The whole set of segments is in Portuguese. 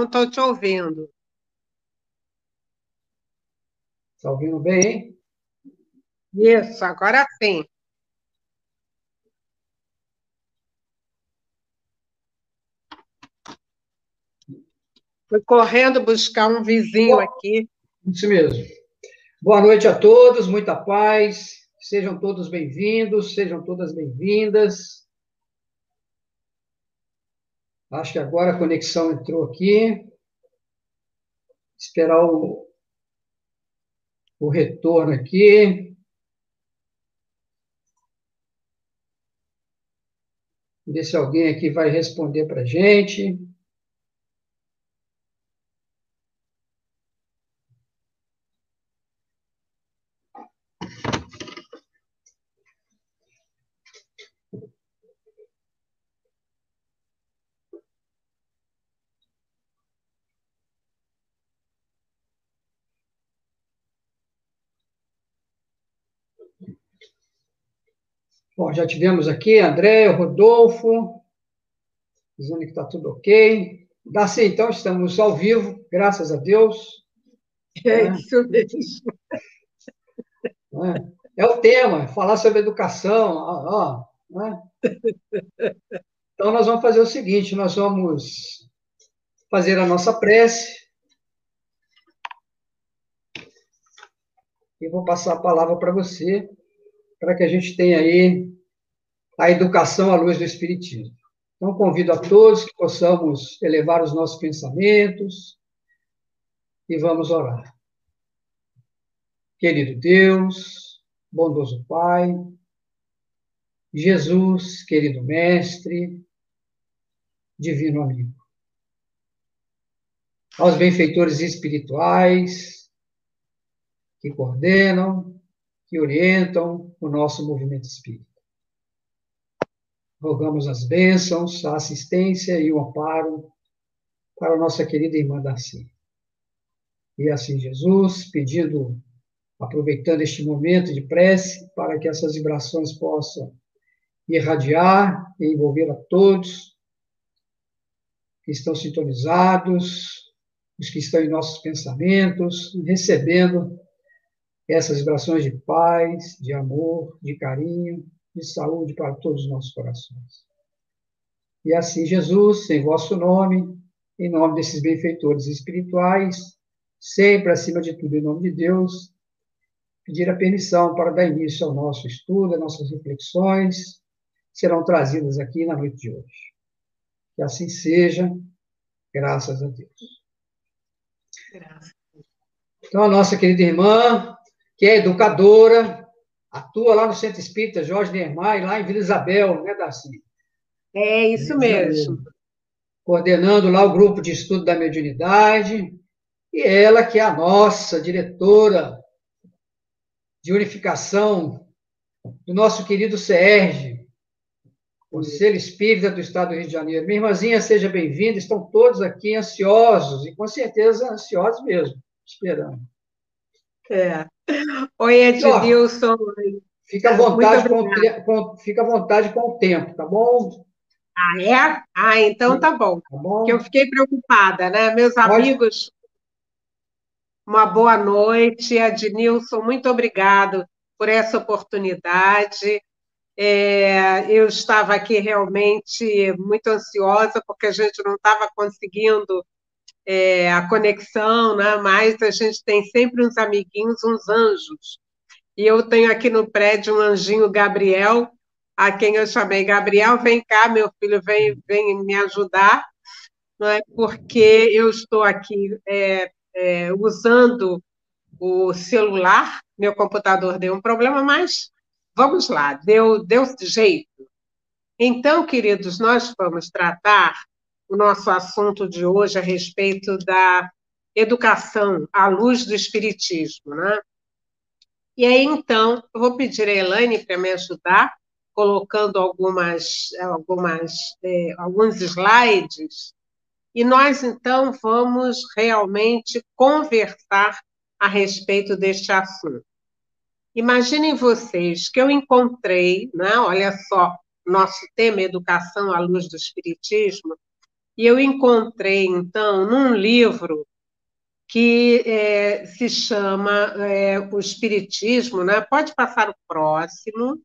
Não estou te ouvindo. Está ouvindo bem, hein? Isso, agora sim. Fui correndo buscar um vizinho aqui. Isso mesmo. Boa noite a todos, muita paz. Sejam todos bem-vindos, sejam todas bem-vindas. Acho que agora a conexão entrou aqui. Esperar o, o retorno aqui. Ver se alguém aqui vai responder para a gente. Bom, já tivemos aqui André, Rodolfo, dizendo que está tudo ok. Darcy, então, estamos ao vivo, graças a Deus. É isso mesmo. É, é o tema, falar sobre educação. Ó, ó, né? Então, nós vamos fazer o seguinte: nós vamos fazer a nossa prece. E vou passar a palavra para você para que a gente tenha aí a educação à luz do Espiritismo. Então, convido a todos que possamos elevar os nossos pensamentos e vamos orar. Querido Deus, bondoso Pai, Jesus, querido Mestre, divino amigo. Aos benfeitores espirituais que coordenam, que orientam o nosso movimento espírita. Rogamos as bênçãos, a assistência e o amparo para nossa querida irmã Darcy. E assim, Jesus, pedindo, aproveitando este momento de prece, para que essas vibrações possam irradiar e envolver a todos que estão sintonizados, os que estão em nossos pensamentos, recebendo essas vibrações de paz, de amor, de carinho, de saúde para todos os nossos corações. E assim, Jesus, em vosso nome, em nome desses benfeitores espirituais, sempre acima de tudo, em nome de Deus, pedir a permissão para dar início ao nosso estudo, às nossas reflexões, serão trazidas aqui na noite de hoje. Que assim seja, graças a Deus. Graças. Então, a nossa querida irmã, que é educadora, atua lá no Centro Espírita Jorge Neymar, lá em Vila Isabel, né, Darcy? É isso mesmo. Coordenando lá o grupo de estudo da mediunidade, e ela que é a nossa diretora de unificação do nosso querido SERG, Conselho Espírita do Estado do Rio de Janeiro. Minha irmãzinha, seja bem-vinda. Estão todos aqui ansiosos, e com certeza ansiosos mesmo, esperando. É. Oi, Edilson. Fica à vontade com, com, fica à vontade com o tempo, tá bom? Ah, é? Ah, então tá bom. Tá bom? Que eu fiquei preocupada, né? Meus amigos, uma boa noite. Ednilson, muito obrigado por essa oportunidade. É, eu estava aqui realmente muito ansiosa, porque a gente não estava conseguindo é, a conexão, né? mas a gente tem sempre uns amiguinhos, uns anjos. E eu tenho aqui no prédio um anjinho Gabriel, a quem eu chamei Gabriel, vem cá, meu filho, vem, vem me ajudar, não é? porque eu estou aqui é, é, usando o celular, meu computador deu um problema, mas vamos lá, deu, deu jeito. Então, queridos, nós vamos tratar o nosso assunto de hoje a respeito da educação à luz do Espiritismo. Né? E aí, então, eu vou pedir a Elaine para me ajudar, colocando algumas, algumas, é, alguns slides, e nós, então, vamos realmente conversar a respeito deste assunto. Imaginem vocês que eu encontrei, né, olha só, nosso tema Educação à Luz do Espiritismo, e eu encontrei, então, num livro que é, se chama é, O Espiritismo, né? pode passar o próximo,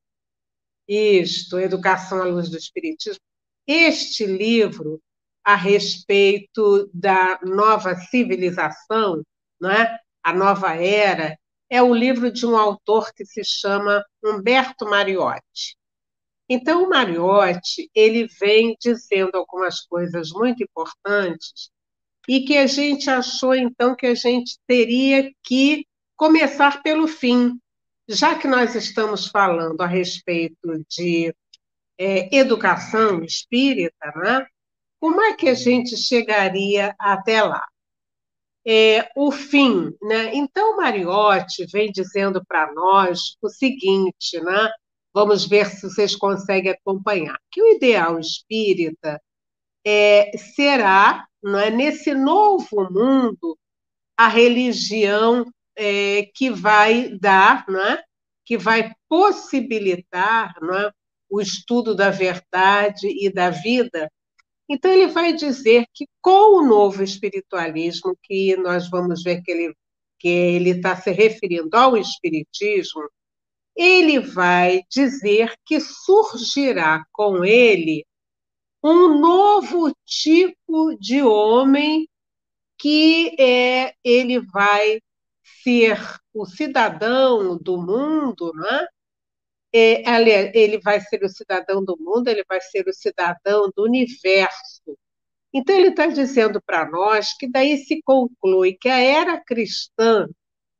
isto, Educação à Luz do Espiritismo. Este livro, a respeito da nova civilização, né? a nova era, é o livro de um autor que se chama Humberto Mariotti. Então, o Mariotti ele vem dizendo algumas coisas muito importantes e que a gente achou, então, que a gente teria que começar pelo fim. Já que nós estamos falando a respeito de é, educação espírita, né? como é que a gente chegaria até lá? É, o fim, né? Então, Mariotti vem dizendo para nós o seguinte, né? Vamos ver se vocês conseguem acompanhar. Que o ideal espírita é, será não é, nesse novo mundo, a religião é, que vai dar, não é, que vai possibilitar não é, o estudo da verdade e da vida. Então, ele vai dizer que com o novo espiritualismo, que nós vamos ver que ele que ele está se referindo ao espiritismo, ele vai dizer que surgirá com ele um novo tipo de homem que é, ele vai ser o cidadão do mundo, né? É, ele vai ser o cidadão do mundo, ele vai ser o cidadão do universo. Então, ele está dizendo para nós que daí se conclui que a era cristã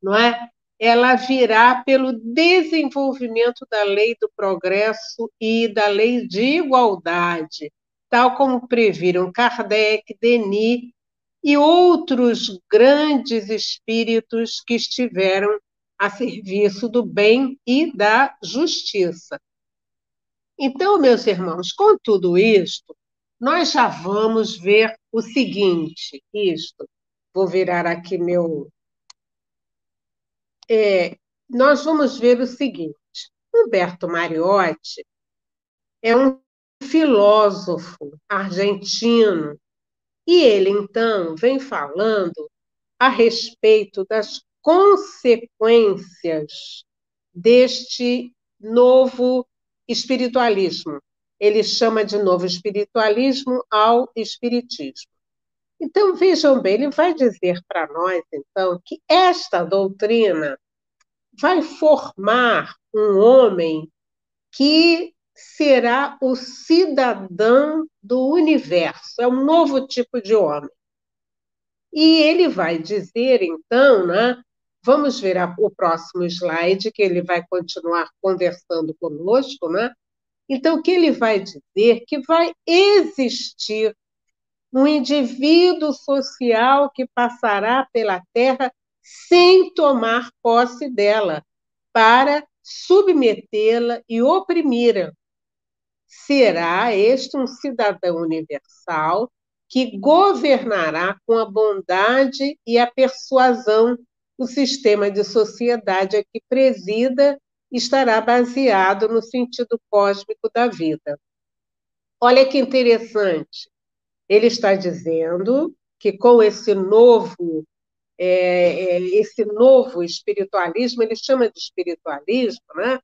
não é? Ela virá pelo desenvolvimento da lei do progresso e da lei de igualdade, tal como previram Kardec, Denis e outros grandes espíritos que estiveram a serviço do bem e da justiça. Então, meus irmãos, com tudo isto, nós já vamos ver o seguinte, isto, vou virar aqui meu... É, nós vamos ver o seguinte, Humberto Mariotti é um filósofo argentino, e ele, então, vem falando a respeito das consequências deste novo espiritualismo. Ele chama de novo espiritualismo ao espiritismo. Então, vejam bem, ele vai dizer para nós, então, que esta doutrina vai formar um homem que será o cidadão do universo, é um novo tipo de homem. E ele vai dizer, então, né, vamos ver o próximo slide, que ele vai continuar conversando conosco, né? Então, que ele vai dizer? Que vai existir um indivíduo social que passará pela Terra sem tomar posse dela, para submetê-la e oprimi-la, será este um cidadão universal que governará com a bondade e a persuasão o sistema de sociedade a que presida estará baseado no sentido cósmico da vida. Olha que interessante. Ele está dizendo que com esse novo é, é esse novo espiritualismo, ele chama de espiritualismo, né?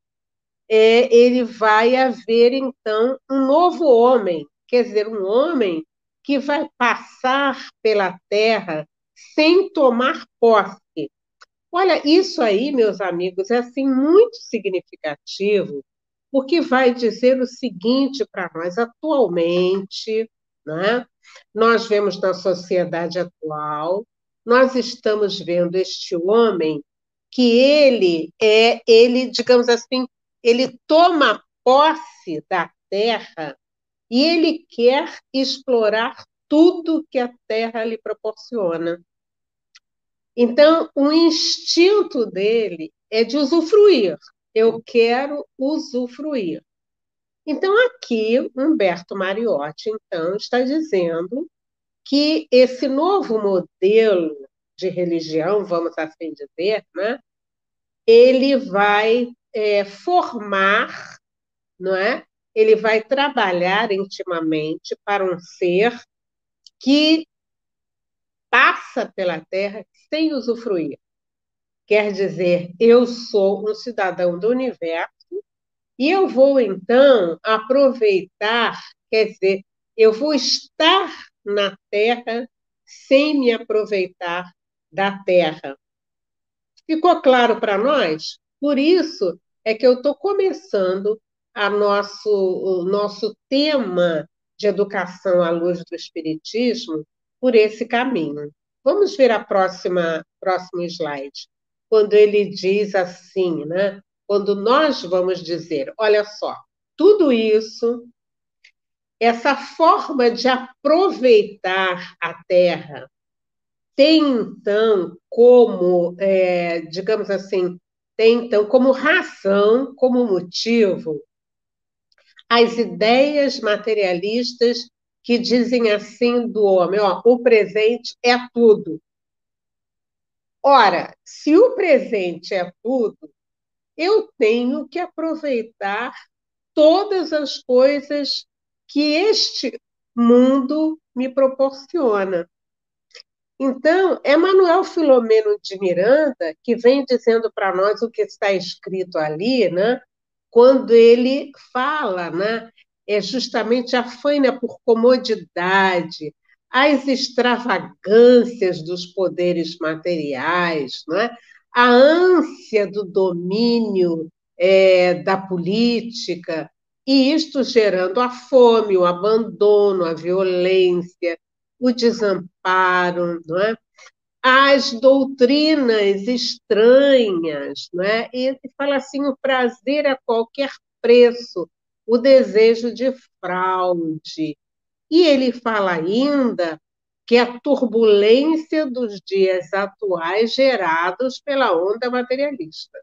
é, ele vai haver, então, um novo homem, quer dizer, um homem que vai passar pela terra sem tomar posse. Olha, isso aí, meus amigos, é assim muito significativo, porque vai dizer o seguinte para nós atualmente, né? Nós vemos na sociedade atual, nós estamos vendo este homem que ele é, ele, digamos assim, ele toma posse da terra e ele quer explorar tudo que a terra lhe proporciona. Então, o instinto dele é de usufruir. Eu quero usufruir. Então, aqui, Humberto Mariotti, então, está dizendo que esse novo modelo de religião, vamos assim dizer, né, ele vai é, formar, não é? Ele vai trabalhar intimamente para um ser que passa pela Terra sem usufruir. Quer dizer, eu sou um cidadão do universo e eu vou, então, aproveitar, quer dizer, eu vou estar na Terra sem me aproveitar da Terra. Ficou claro para nós? Por isso é que eu estou começando a nosso, o nosso tema de educação à luz do Espiritismo por esse caminho. Vamos ver a próxima próximo slide, quando ele diz assim, né? Quando nós vamos dizer, olha só, tudo isso, essa forma de aproveitar a terra, tem então como, é, digamos assim, tem então como razão, como motivo, as ideias materialistas que dizem assim do homem: ó, o presente é tudo. Ora, se o presente é tudo, eu tenho que aproveitar todas as coisas que este mundo me proporciona. Então, é Manuel Filomeno de Miranda que vem dizendo para nós o que está escrito ali, né? quando ele fala, né? é justamente a faina por comodidade, as extravagâncias dos poderes materiais, não é? A ânsia do domínio é, da política, e isto gerando a fome, o abandono, a violência, o desamparo, não é? as doutrinas estranhas, não é? e fala assim, o prazer a qualquer preço, o desejo de fraude. E ele fala ainda que a turbulência dos dias atuais gerados pela onda materialista.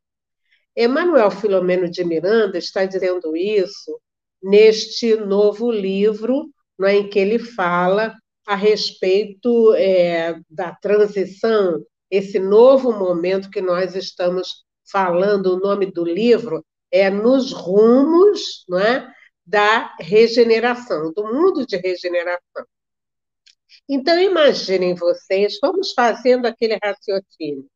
Emanuel Filomeno de Miranda está dizendo isso neste novo livro é, em que ele fala a respeito é, da transição, esse novo momento que nós estamos falando, o nome do livro é Nos Rumos não é, da Regeneração, do mundo de regeneração. Então, imaginem vocês, vamos fazendo aquele raciocínio.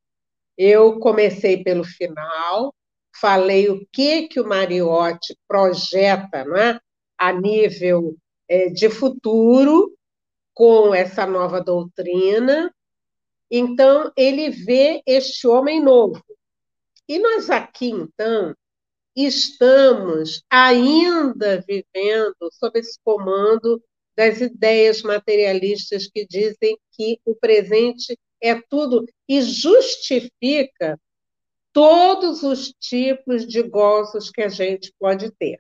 Eu comecei pelo final, falei o que, que o Mariotti projeta não é? a nível é, de futuro, com essa nova doutrina. Então, ele vê este homem novo. E nós aqui, então, estamos ainda vivendo sob esse comando das ideias materialistas que dizem que o presente é tudo e justifica todos os tipos de gozos que a gente pode ter.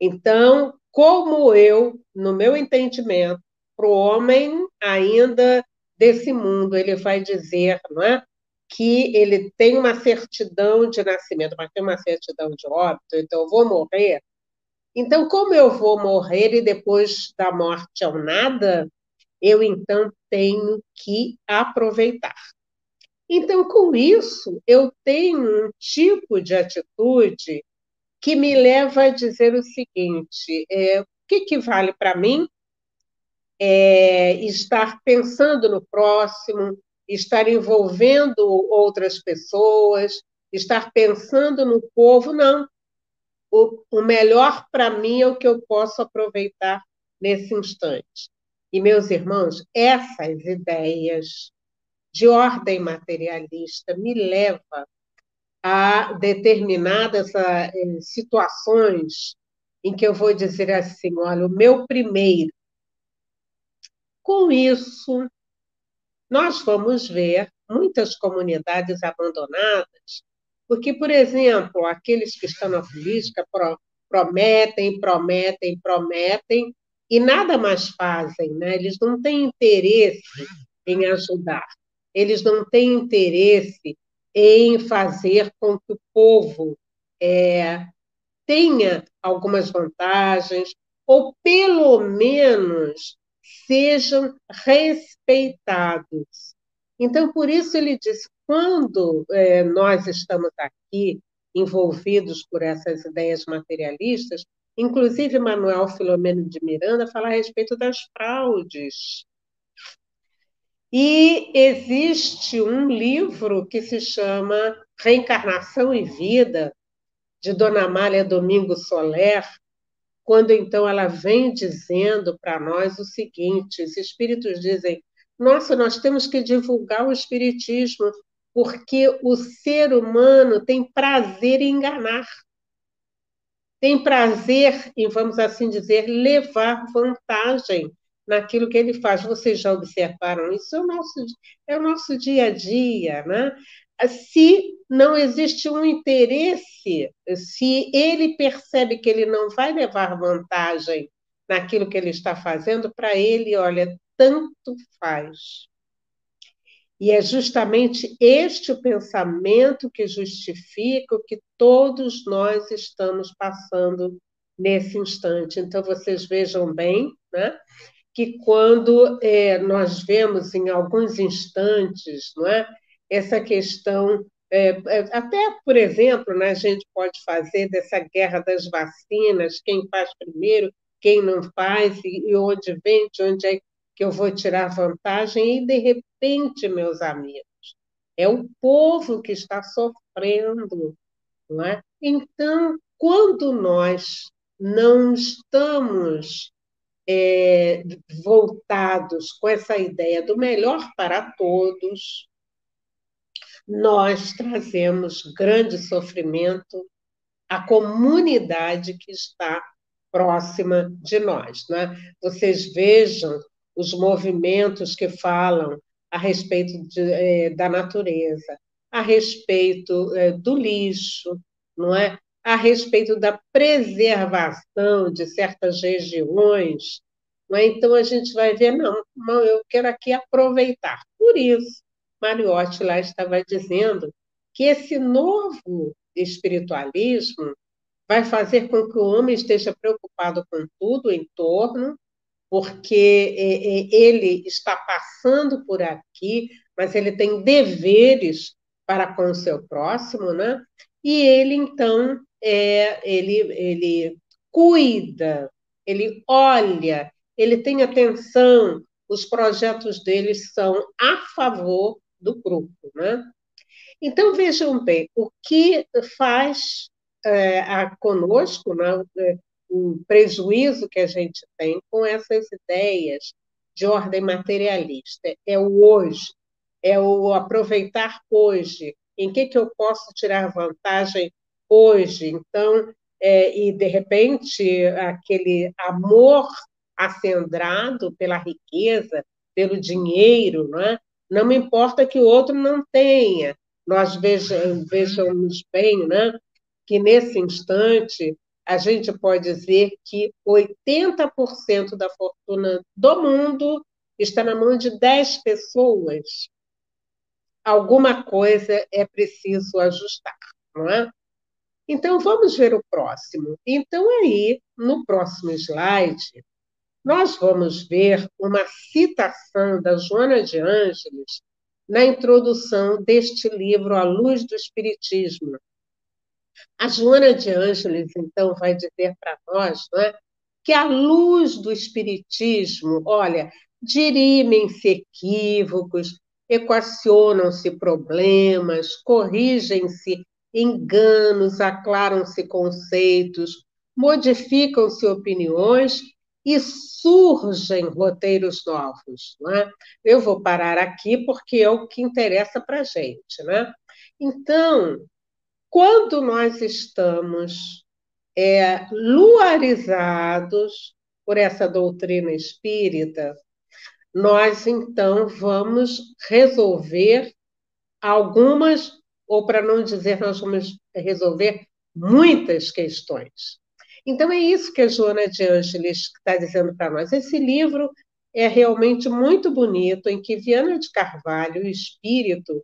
Então, como eu, no meu entendimento, para o homem ainda desse mundo. Ele vai dizer não é, que ele tem uma certidão de nascimento, mas tem uma certidão de óbito, então eu vou morrer. Então, como eu vou morrer e depois da morte ao nada, eu então tenho que aproveitar. Então, com isso, eu tenho um tipo de atitude que me leva a dizer o seguinte: é, o que, que vale para mim é, estar pensando no próximo, estar envolvendo outras pessoas, estar pensando no povo, não. O, o melhor para mim é o que eu posso aproveitar nesse instante. E, meus irmãos, essas ideias de ordem materialista me levam a determinadas eh, situações em que eu vou dizer assim: olha, o meu primeiro com isso, nós vamos ver muitas comunidades abandonadas, porque, por exemplo, aqueles que estão na política prometem, prometem, prometem e nada mais fazem, né? eles não têm interesse em ajudar, eles não têm interesse em fazer com que o povo é, tenha algumas vantagens, ou pelo menos sejam respeitados. Então, por isso ele diz: quando é, nós estamos aqui envolvidos por essas ideias materialistas, inclusive Manuel Filomeno de Miranda fala a respeito das fraudes. E existe um livro que se chama Reencarnação e Vida, de Dona Amália Domingo Soler, quando então ela vem dizendo para nós o seguinte: os espíritos dizem, nossa, nós temos que divulgar o espiritismo, porque o ser humano tem prazer em enganar. Tem prazer em, vamos assim dizer, levar vantagem naquilo que ele faz. Vocês já observaram isso? É o nosso, é o nosso dia a dia, né? Se não existe um interesse, se ele percebe que ele não vai levar vantagem naquilo que ele está fazendo, para ele, olha, tanto faz. E é justamente este o pensamento que justifica o que todos nós estamos passando nesse instante. Então, vocês vejam bem né, que quando é, nós vemos em alguns instantes não é, essa questão, é, é, até, por exemplo, né, a gente pode fazer dessa guerra das vacinas, quem faz primeiro, quem não faz, e, onde vem, de onde é que eu vou tirar vantagem, e de repente, meus amigos, é o povo que está sofrendo. Não é? Então, quando nós não estamos é, voltados com essa ideia do melhor para todos, nós trazemos grande sofrimento à comunidade que está próxima de nós. Né? Vocês vejam os movimentos que falam a respeito de, é, da natureza, a respeito é, do lixo, não é? a respeito da preservação de certas regiões. Não é? Então, a gente vai ver, não, não, eu quero aqui aproveitar. Por isso, Mariotti lá estava dizendo que esse novo espiritualismo vai fazer com que o homem esteja preocupado com tudo em torno, porque é, é, ele está passando por aqui, mas ele tem deveres para com o seu próximo, né? E ele então é, ele ele cuida, ele olha, ele tem atenção. Os projetos dele são a favor do grupo, né? Então vejam bem o que faz é, a, conosco, né? O prejuízo que a gente tem com essas ideias de ordem materialista. É o hoje, é o aproveitar hoje. Em que, que eu posso tirar vantagem hoje? Então, é, e de repente, aquele amor acendrado pela riqueza, pelo dinheiro, não é? Não importa que o outro não tenha. Nós vejamos, vejamos bem, né? Que nesse instante a gente pode dizer que 80% da fortuna do mundo está na mão de 10 pessoas. Alguma coisa é preciso ajustar, não é? Então, vamos ver o próximo. Então, aí, no próximo slide, nós vamos ver uma citação da Joana de Ângeles na introdução deste livro, A Luz do Espiritismo, a Joana de Ângeles, então, vai dizer para nós não é, que a luz do Espiritismo, olha, dirimem-se equívocos, equacionam-se problemas, corrigem-se enganos, aclaram-se conceitos, modificam-se opiniões e surgem roteiros novos. Não é? Eu vou parar aqui porque é o que interessa para a gente. Né? Então, quando nós estamos é, luarizados por essa doutrina espírita, nós então vamos resolver algumas, ou para não dizer, nós vamos resolver muitas questões. Então é isso que a Joana de Ângeles está dizendo para nós. Esse livro é realmente muito bonito, em que Viana de Carvalho, o espírito,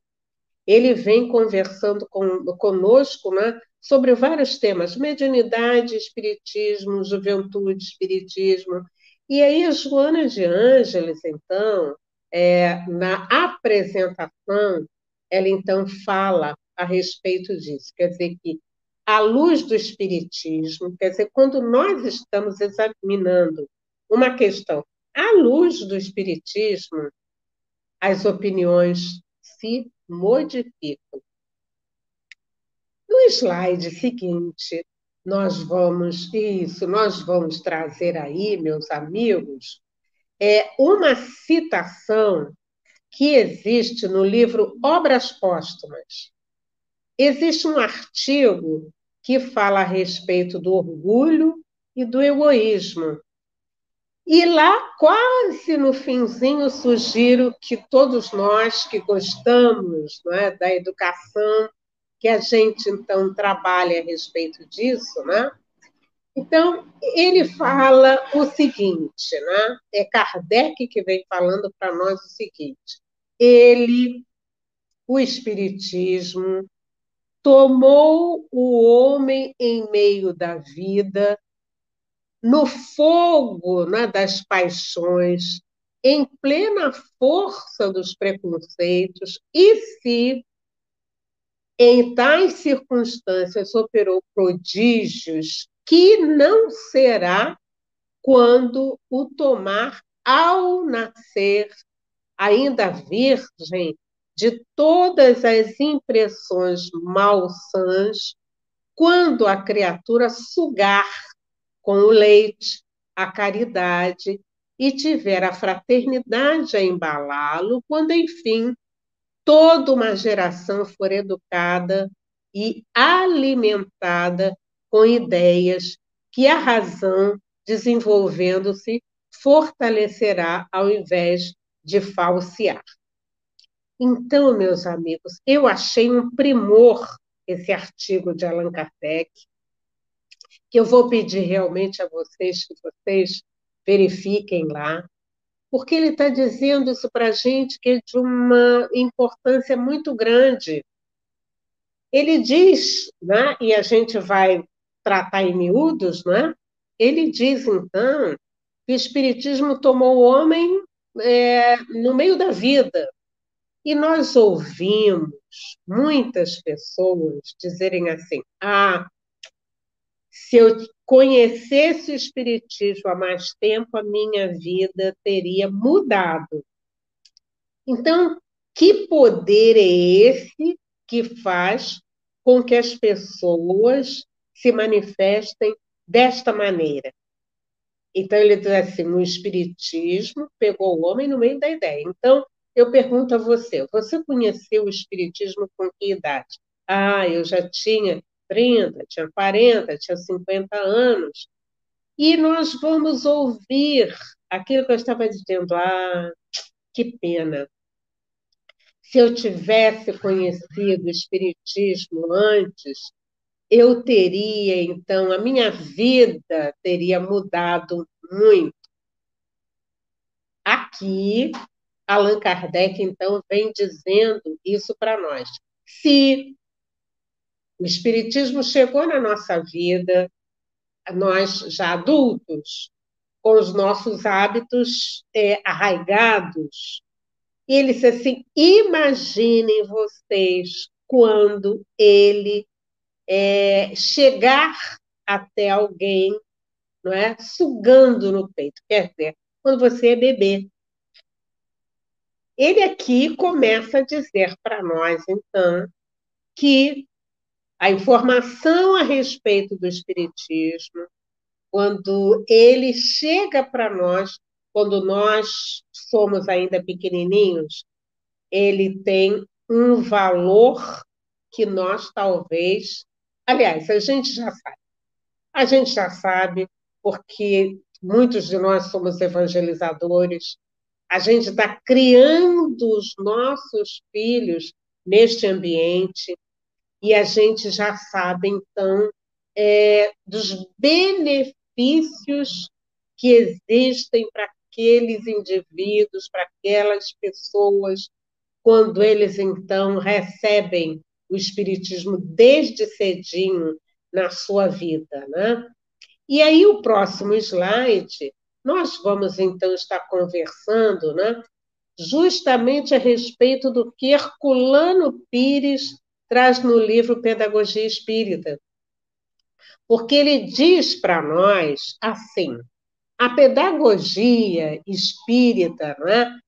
ele vem conversando com, conosco né, sobre vários temas, mediunidade, espiritismo, juventude, espiritismo. E aí a Joana de Ângeles, então, é, na apresentação, ela então fala a respeito disso, quer dizer que a luz do espiritismo, quer dizer, quando nós estamos examinando uma questão à luz do espiritismo, as opiniões se modificam. No slide seguinte, nós vamos, isso, nós vamos trazer aí, meus amigos, é uma citação que existe no livro Obras Póstumas. Existe um artigo que fala a respeito do orgulho e do egoísmo. E lá, quase no finzinho, sugiro que todos nós que gostamos é, da educação, que a gente então trabalhe a respeito disso, né? Então, ele fala o seguinte, né? É Kardec que vem falando para nós o seguinte: ele, o Espiritismo, tomou o homem em meio da vida, no fogo né, das paixões, em plena força dos preconceitos, e se em tais circunstâncias operou prodígios que não será quando o tomar ao nascer, ainda virgem de todas as impressões malsãs, quando a criatura sugar com o leite a caridade e tiver a fraternidade a embalá-lo, quando, enfim, toda uma geração for educada e alimentada com ideias que a razão, desenvolvendo-se, fortalecerá ao invés de falsear. Então, meus amigos, eu achei um primor esse artigo de Allan Kardec, que eu vou pedir realmente a vocês que vocês verifiquem lá, porque ele está dizendo isso para a gente que é de uma importância muito grande. Ele diz, né, e a gente vai tratar em miúdos, né? ele diz, então, que o Espiritismo tomou o homem é, no meio da vida. E nós ouvimos muitas pessoas dizerem assim: ah, se eu conhecesse o Espiritismo há mais tempo, a minha vida teria mudado. Então, que poder é esse que faz com que as pessoas se manifestem desta maneira? Então, ele diz assim: o Espiritismo pegou o homem no meio da ideia. Então, eu pergunto a você: você conheceu o Espiritismo com que idade? Ah, eu já tinha 30, tinha 40, tinha 50 anos. E nós vamos ouvir aquilo que eu estava dizendo. Ah, que pena. Se eu tivesse conhecido o Espiritismo antes, eu teria, então, a minha vida teria mudado muito. Aqui, Allan Kardec, então, vem dizendo isso para nós. Se o Espiritismo chegou na nossa vida, nós já adultos, com os nossos hábitos é, arraigados. E ele disse assim: imaginem vocês quando ele é, chegar até alguém, não é, sugando no peito. Quer dizer, quando você é bebê. Ele aqui começa a dizer para nós, então, que a informação a respeito do Espiritismo, quando ele chega para nós, quando nós somos ainda pequenininhos, ele tem um valor que nós talvez. Aliás, a gente já sabe. A gente já sabe, porque muitos de nós somos evangelizadores, a gente está criando os nossos filhos neste ambiente, e a gente já sabe, então, é, dos benefícios que existem para aqueles indivíduos, para aquelas pessoas, quando eles, então, recebem o Espiritismo desde cedinho na sua vida. Né? E aí, o próximo slide, nós vamos, então, estar conversando né, justamente a respeito do que Herculano Pires traz no livro Pedagogia Espírita. Porque ele diz para nós assim: a pedagogia espírita, né,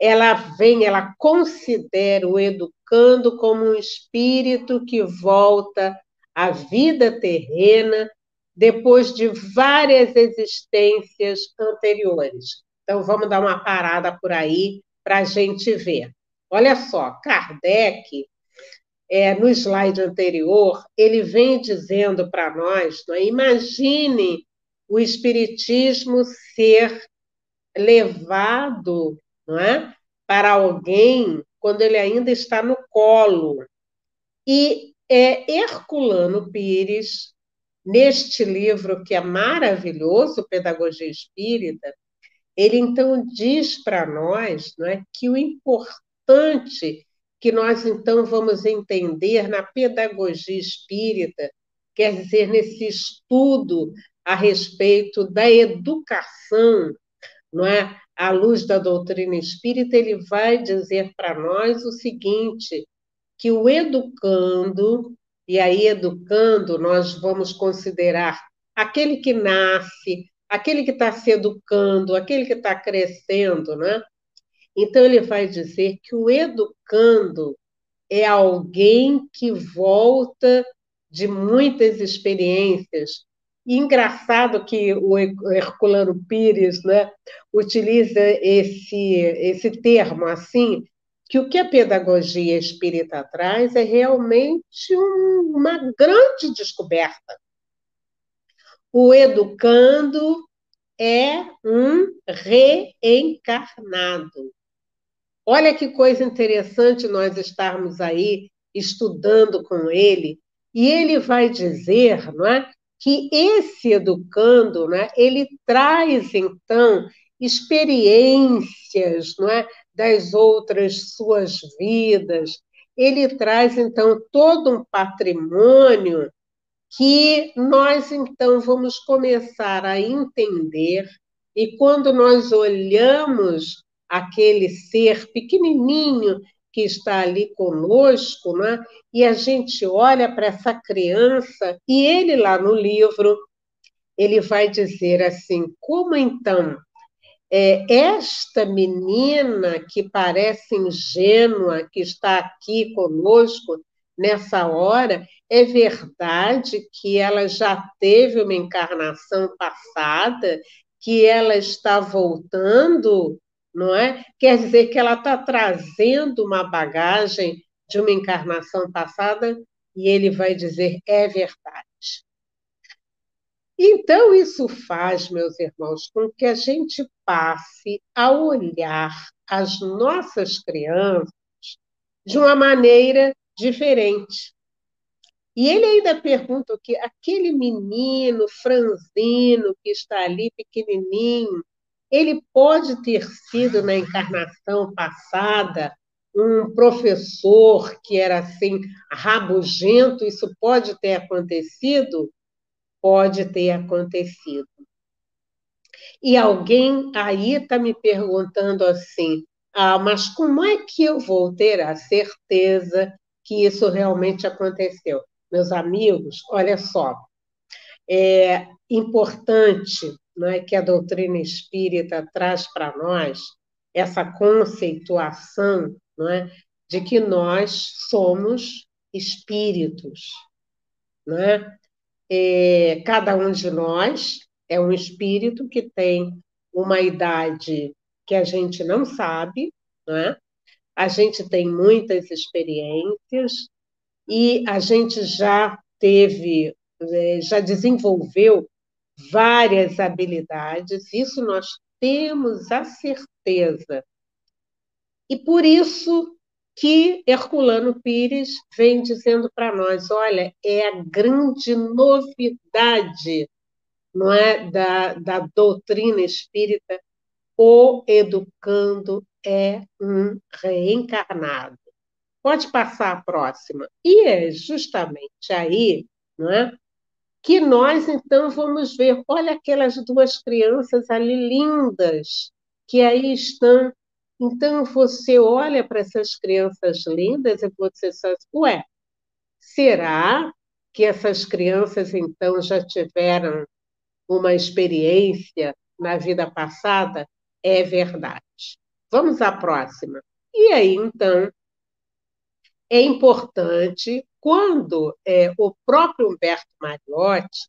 ela vem, ela considera o educando como um espírito que volta à vida terrena depois de várias existências anteriores. Então, vamos dar uma parada por aí para a gente ver. Olha só, Kardec, é, no slide anterior, ele vem dizendo para nós: é? imagine o Espiritismo ser levado é? para alguém quando ele ainda está no colo. E é, Herculano Pires, neste livro que é maravilhoso, Pedagogia Espírita, ele então diz para nós não é, que o importante que nós então vamos entender na pedagogia espírita, quer dizer, nesse estudo a respeito da educação, não é? À luz da doutrina espírita, ele vai dizer para nós o seguinte: que o educando, e aí educando nós vamos considerar aquele que nasce, aquele que está se educando, aquele que está crescendo, né? Então, ele vai dizer que o educando é alguém que volta de muitas experiências. Engraçado que o Herculano Pires né, utiliza esse, esse termo assim, que o que a pedagogia espírita traz é realmente um, uma grande descoberta o educando é um reencarnado. Olha que coisa interessante nós estarmos aí estudando com ele, e ele vai dizer, não é, que esse educando, não é, ele traz então experiências, não é, das outras suas vidas. Ele traz então todo um patrimônio que nós então vamos começar a entender, e quando nós olhamos aquele ser pequenininho que está ali conosco, né? e a gente olha para essa criança, e ele lá no livro, ele vai dizer assim: como então é, esta menina que parece ingênua, que está aqui conosco nessa hora, é verdade que ela já teve uma encarnação passada, que ela está voltando, não é? Quer dizer que ela está trazendo uma bagagem de uma encarnação passada e ele vai dizer é verdade. Então, isso faz, meus irmãos, com que a gente passe a olhar as nossas crianças de uma maneira diferente. E ele ainda pergunta que aquele menino franzino que está ali pequenininho, ele pode ter sido na encarnação passada um professor que era assim rabugento, isso pode ter acontecido? Pode ter acontecido. E alguém aí está me perguntando assim: ah, mas como é que eu vou ter a certeza que isso realmente aconteceu? meus amigos, olha só, é importante não é, que a doutrina espírita traz para nós essa conceituação não é, de que nós somos espíritos. Não é? É, cada um de nós é um espírito que tem uma idade que a gente não sabe, não é? a gente tem muitas experiências, e a gente já teve, é, já desenvolveu várias habilidades, isso nós temos a certeza. E por isso que Herculano Pires vem dizendo para nós, olha, é a grande novidade não é, da, da doutrina espírita, o educando é um reencarnado. Pode passar a próxima. E é justamente aí não é, que nós, então, vamos ver, olha aquelas duas crianças ali lindas, que aí estão. Então, você olha para essas crianças lindas e você diz, ué, será que essas crianças, então, já tiveram uma experiência na vida passada? É verdade. Vamos à próxima. E aí, então, é importante quando é, o próprio Humberto Mariotti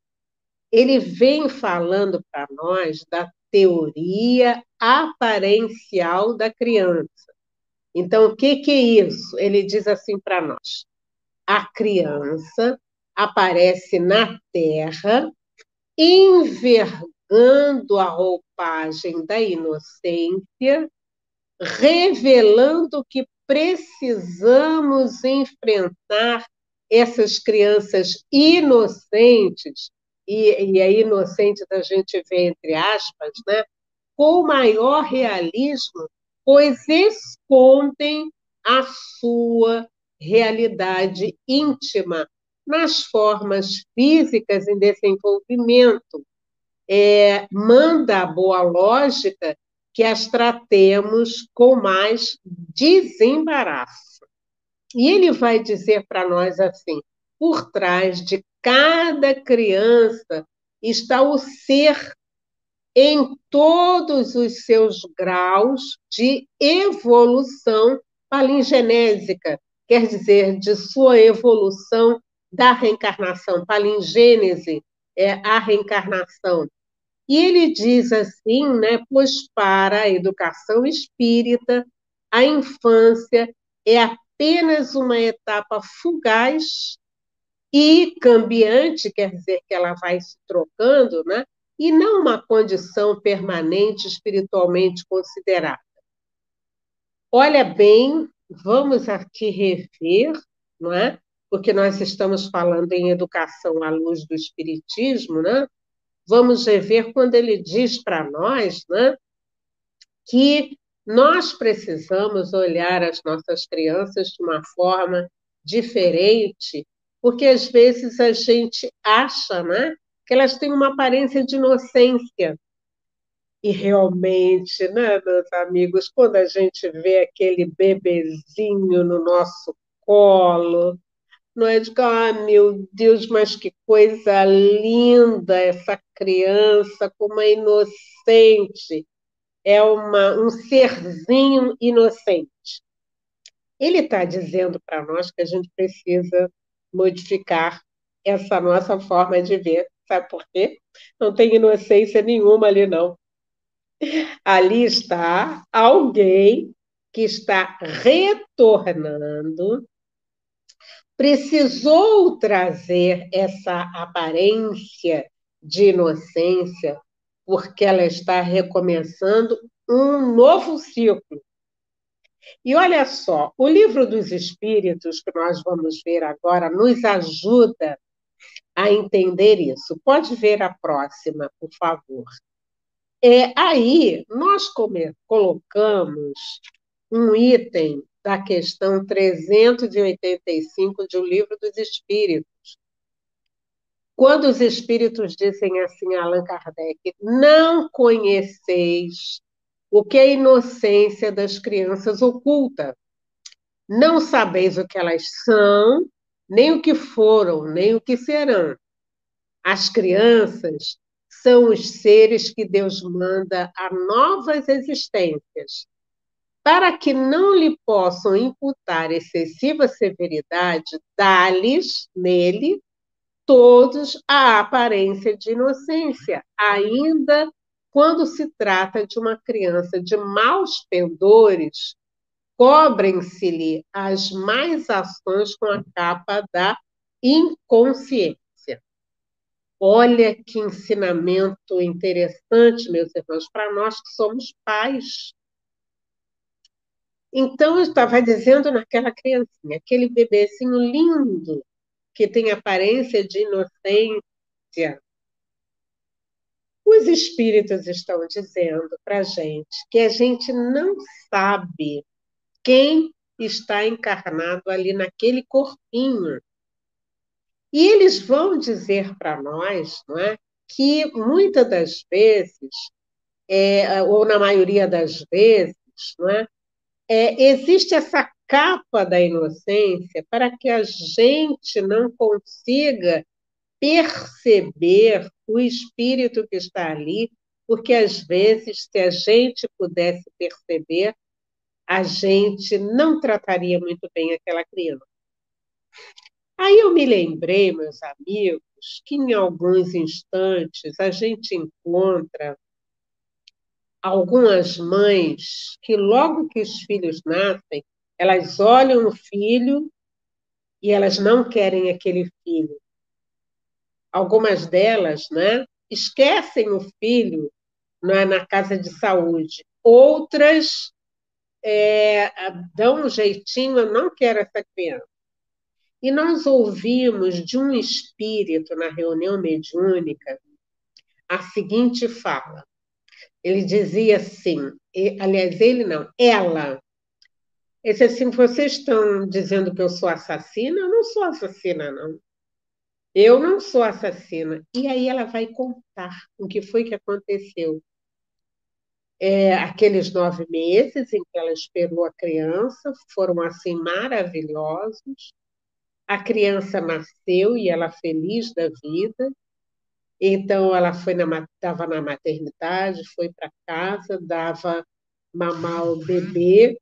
ele vem falando para nós da teoria aparencial da criança. Então, o que, que é isso? Ele diz assim para nós: a criança aparece na Terra, envergando a roupagem da inocência, revelando que precisamos enfrentar essas crianças inocentes, e, e a inocente da gente vê entre aspas, né, com maior realismo, pois escondem a sua realidade íntima nas formas físicas em desenvolvimento. É, manda a boa lógica que as tratemos com mais desembaraço. E ele vai dizer para nós assim: por trás de cada criança está o ser em todos os seus graus de evolução palingenésica, quer dizer, de sua evolução da reencarnação. Palingênese é a reencarnação. E ele diz assim, né, pois para a educação espírita, a infância é apenas uma etapa fugaz e cambiante, quer dizer que ela vai se trocando, né? e não uma condição permanente espiritualmente considerada. Olha bem, vamos aqui rever, não é? Porque nós estamos falando em educação à luz do espiritismo, né? Vamos rever quando ele diz para nós, né, que nós precisamos olhar as nossas crianças de uma forma diferente, porque às vezes a gente acha, né, que elas têm uma aparência de inocência. E realmente, né, meus amigos, quando a gente vê aquele bebezinho no nosso colo, não é de ah, meu Deus, mas que coisa linda essa criança, como é inocente. É uma, um serzinho inocente. Ele está dizendo para nós que a gente precisa modificar essa nossa forma de ver Sabe por quê? Não tem inocência nenhuma ali, não. Ali está alguém que está retornando, precisou trazer essa aparência de inocência, porque ela está recomeçando um novo ciclo. E olha só, o livro dos Espíritos, que nós vamos ver agora, nos ajuda a entender isso. Pode ver a próxima, por favor. É, aí, nós come, colocamos um item da questão 385 de O Livro dos Espíritos. Quando os espíritos dizem assim a Allan Kardec, não conheceis o que a inocência das crianças oculta. Não sabeis o que elas são, nem o que foram, nem o que serão. As crianças são os seres que Deus manda a novas existências, para que não lhe possam imputar excessiva severidade, dá-lhes nele todos a aparência de inocência, ainda quando se trata de uma criança de maus pendores cobrem-se-lhe as mais ações com a capa da inconsciência. Olha que ensinamento interessante, meus irmãos, para nós que somos pais. Então, eu estava dizendo naquela criancinha, aquele bebezinho lindo, que tem aparência de inocência. Os espíritos estão dizendo para a gente que a gente não sabe quem está encarnado ali naquele corpinho. E eles vão dizer para nós não é, que muitas das vezes, é, ou na maioria das vezes, não é, é, existe essa capa da inocência para que a gente não consiga perceber o espírito que está ali, porque às vezes, se a gente pudesse perceber, a gente não trataria muito bem aquela criança. Aí eu me lembrei, meus amigos, que em alguns instantes a gente encontra algumas mães que logo que os filhos nascem, elas olham o filho e elas não querem aquele filho. Algumas delas, né, esquecem o filho né, na casa de saúde. Outras é, dão um jeitinho, eu não quero essa criança. E nós ouvimos de um espírito na reunião mediúnica a seguinte fala. Ele dizia assim, aliás, ele não, ela. Ele disse assim, vocês estão dizendo que eu sou assassina? Eu não sou assassina, não. Eu não sou assassina. E aí ela vai contar o que foi que aconteceu. É, aqueles nove meses em que ela esperou a criança foram assim maravilhosos. A criança nasceu e ela feliz da vida. Então ela foi na estava na maternidade, foi para casa, dava mamar ao bebê.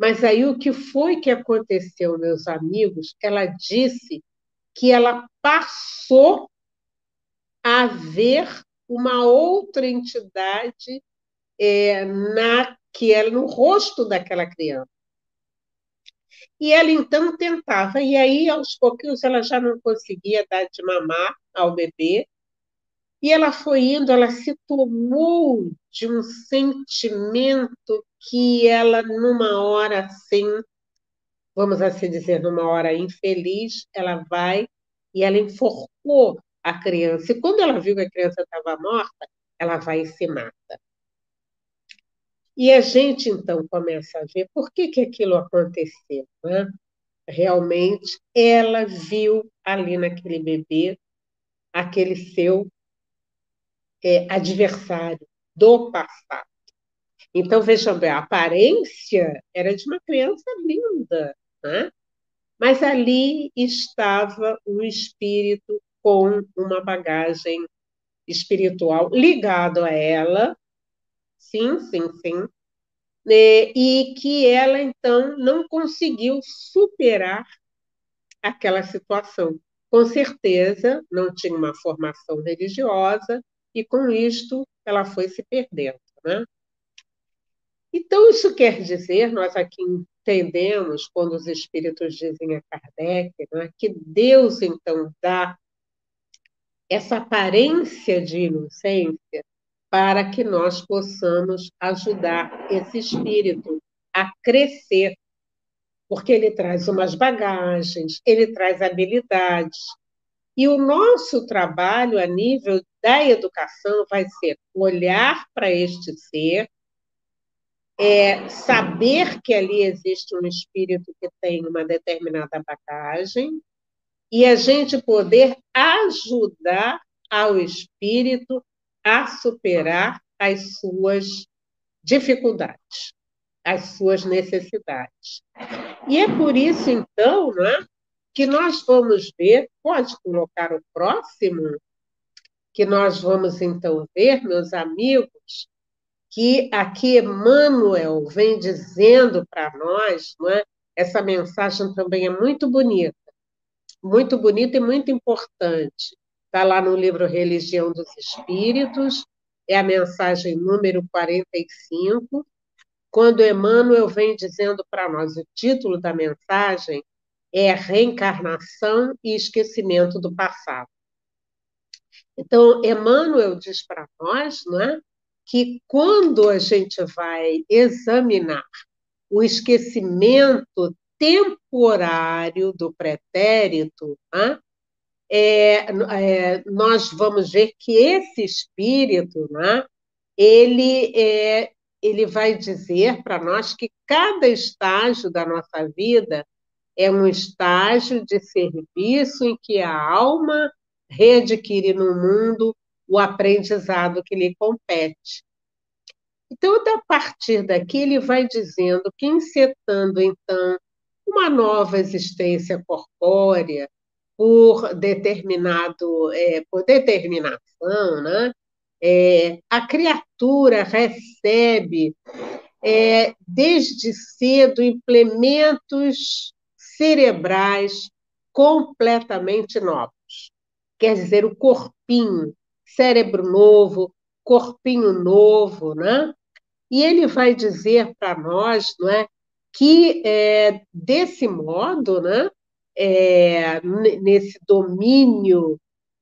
Mas aí o que foi que aconteceu, meus amigos? Ela disse que ela passou a ver uma outra entidade é, na que era no rosto daquela criança. E ela então tentava, e aí aos pouquinhos ela já não conseguia dar de mamar ao bebê, e ela foi indo, ela se tomou de um sentimento que ela, numa hora assim, vamos assim dizer, numa hora infeliz, ela vai e ela enforcou a criança. E quando ela viu que a criança estava morta, ela vai e se mata. E a gente, então, começa a ver por que, que aquilo aconteceu. Né? Realmente, ela viu ali naquele bebê aquele seu é, adversário do passado. Então, vejam bem, a aparência era de uma criança linda, né? mas ali estava o espírito com uma bagagem espiritual ligado a ela, sim, sim, sim, e que ela então não conseguiu superar aquela situação. Com certeza não tinha uma formação religiosa, e com isto ela foi se perdendo. Né? Então, isso quer dizer, nós aqui entendemos, quando os espíritos dizem a Kardec, né, que Deus, então, dá essa aparência de inocência para que nós possamos ajudar esse espírito a crescer, porque ele traz umas bagagens, ele traz habilidades, e o nosso trabalho a nível da educação vai ser olhar para este ser, é, saber que ali existe um espírito que tem uma determinada bagagem, e a gente poder ajudar ao espírito a superar as suas dificuldades, as suas necessidades. E é por isso, então, né, que nós vamos ver, pode colocar o próximo, que nós vamos então ver, meus amigos, que aqui Emmanuel vem dizendo para nós, não é? essa mensagem também é muito bonita, muito bonita e muito importante. Está lá no livro Religião dos Espíritos, é a mensagem número 45, quando Emmanuel vem dizendo para nós, o título da mensagem é reencarnação e esquecimento do passado. Então, Emmanuel diz para nós né, que quando a gente vai examinar o esquecimento temporário do pretérito, né, é, é, nós vamos ver que esse espírito, né, ele, é, ele vai dizer para nós que cada estágio da nossa vida é um estágio de serviço em que a alma readquire no mundo o aprendizado que lhe compete. Então, a partir daqui, ele vai dizendo que, encetando, então, uma nova existência corpórea, por determinado, é, por determinação, né? É, a criatura recebe é, desde cedo, implementos cerebrais completamente novos. Quer dizer, o corpinho, cérebro novo, corpinho novo, né? E ele vai dizer para nós, não é, que é, desse modo, né, é, nesse domínio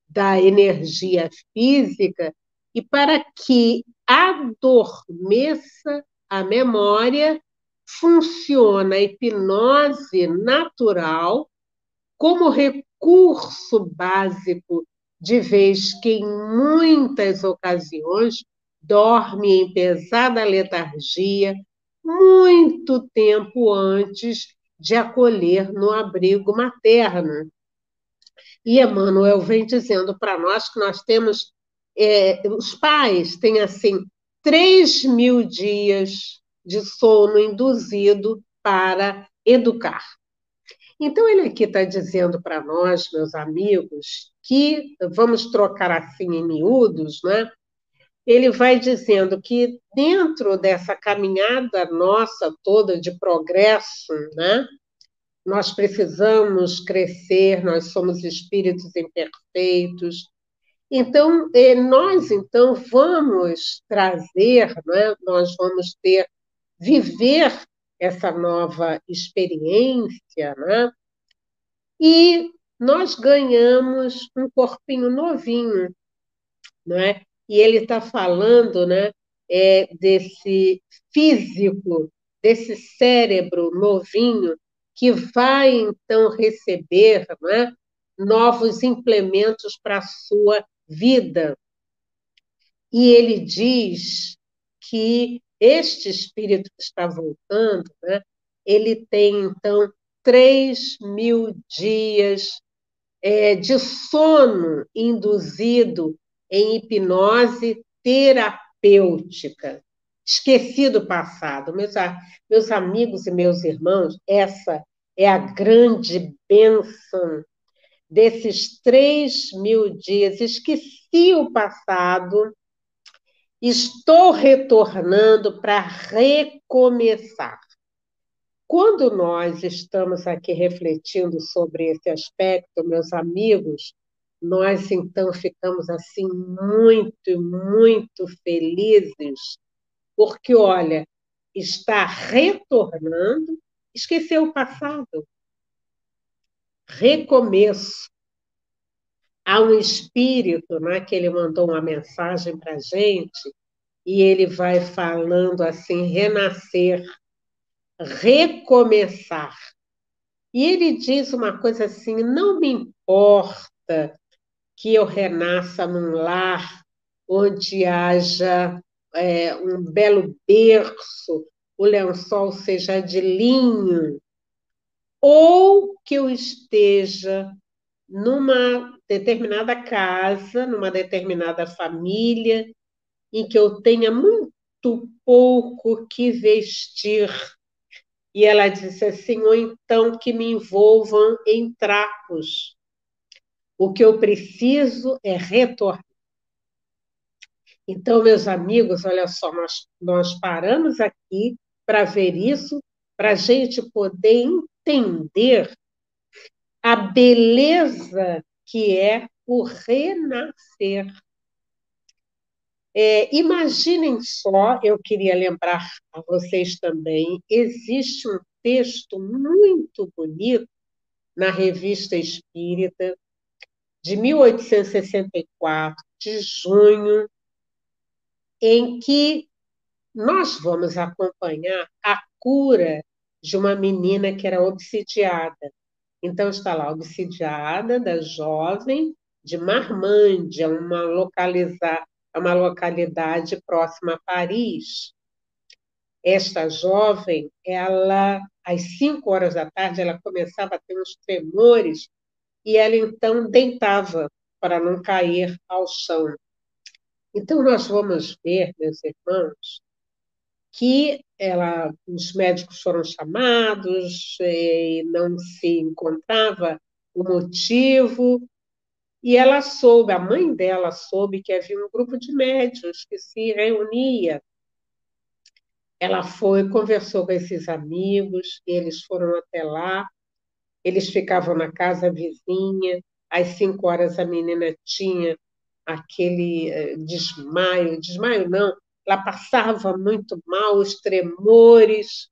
da energia física, e para que adormeça a memória, funciona a hipnose natural como recurso básico, de vez que em muitas ocasiões dorme em pesada letargia muito tempo antes de acolher no abrigo materno. E Emmanuel vem dizendo para nós que nós temos, é, os pais têm assim, 3 mil dias de sono induzido para educar. Então, ele aqui está dizendo para nós, meus amigos, que vamos trocar assim em miúdos, né? Ele vai dizendo que dentro dessa caminhada nossa toda de progresso, né? Nós precisamos crescer, nós somos espíritos imperfeitos. Então, nós então vamos trazer, né? nós vamos ter, viver essa nova experiência, né? e nós ganhamos um corpinho novinho, né? e ele está falando né, é, desse físico, desse cérebro novinho, que vai então receber né, novos implementos para a sua vida. E ele diz que este espírito que está voltando, né, ele tem, então, três mil dias é, de sono induzido em hipnose terapêutica. Esqueci do passado. Meus, meus amigos e meus irmãos, essa é a grande bênção desses três mil dias. Esqueci o passado, estou retornando para recomeçar. Quando nós estamos aqui refletindo sobre esse aspecto, meus amigos, nós então ficamos assim muito, muito felizes, porque olha, está retornando, esqueceu o passado. Recomeço. Há um espírito né, que ele mandou uma mensagem para a gente e ele vai falando assim: renascer, recomeçar. E ele diz uma coisa assim: não me importa que eu renasça num lar onde haja é, um belo berço, o lençol seja de linho, ou que eu esteja numa determinada casa, numa determinada família, em que eu tenha muito pouco que vestir. E ela disse assim: ou então que me envolvam em trapos o que eu preciso é retornar. Então, meus amigos, olha só, nós, nós paramos aqui para ver isso, para a gente poder entender a beleza que é o renascer. É, imaginem só, eu queria lembrar a vocês também, existe um texto muito bonito na Revista Espírita, de 1864, de junho, em que nós vamos acompanhar a cura de uma menina que era obsidiada. Então, está lá, obsidiada, da jovem de Marmândia, uma, localiza, uma localidade próxima a Paris. Esta jovem, ela, às cinco horas da tarde, ela começava a ter uns tremores e ela então deitava para não cair ao chão. Então, nós vamos ver, meus irmãos, que ela, os médicos foram chamados e não se encontrava o motivo, e ela soube, a mãe dela soube que havia um grupo de médicos que se reunia. ela foi, conversou com esses amigos, eles foram até lá, eles ficavam na casa vizinha, às cinco horas a menina tinha aquele eh, desmaio, desmaio não, ela passava muito mal, os tremores.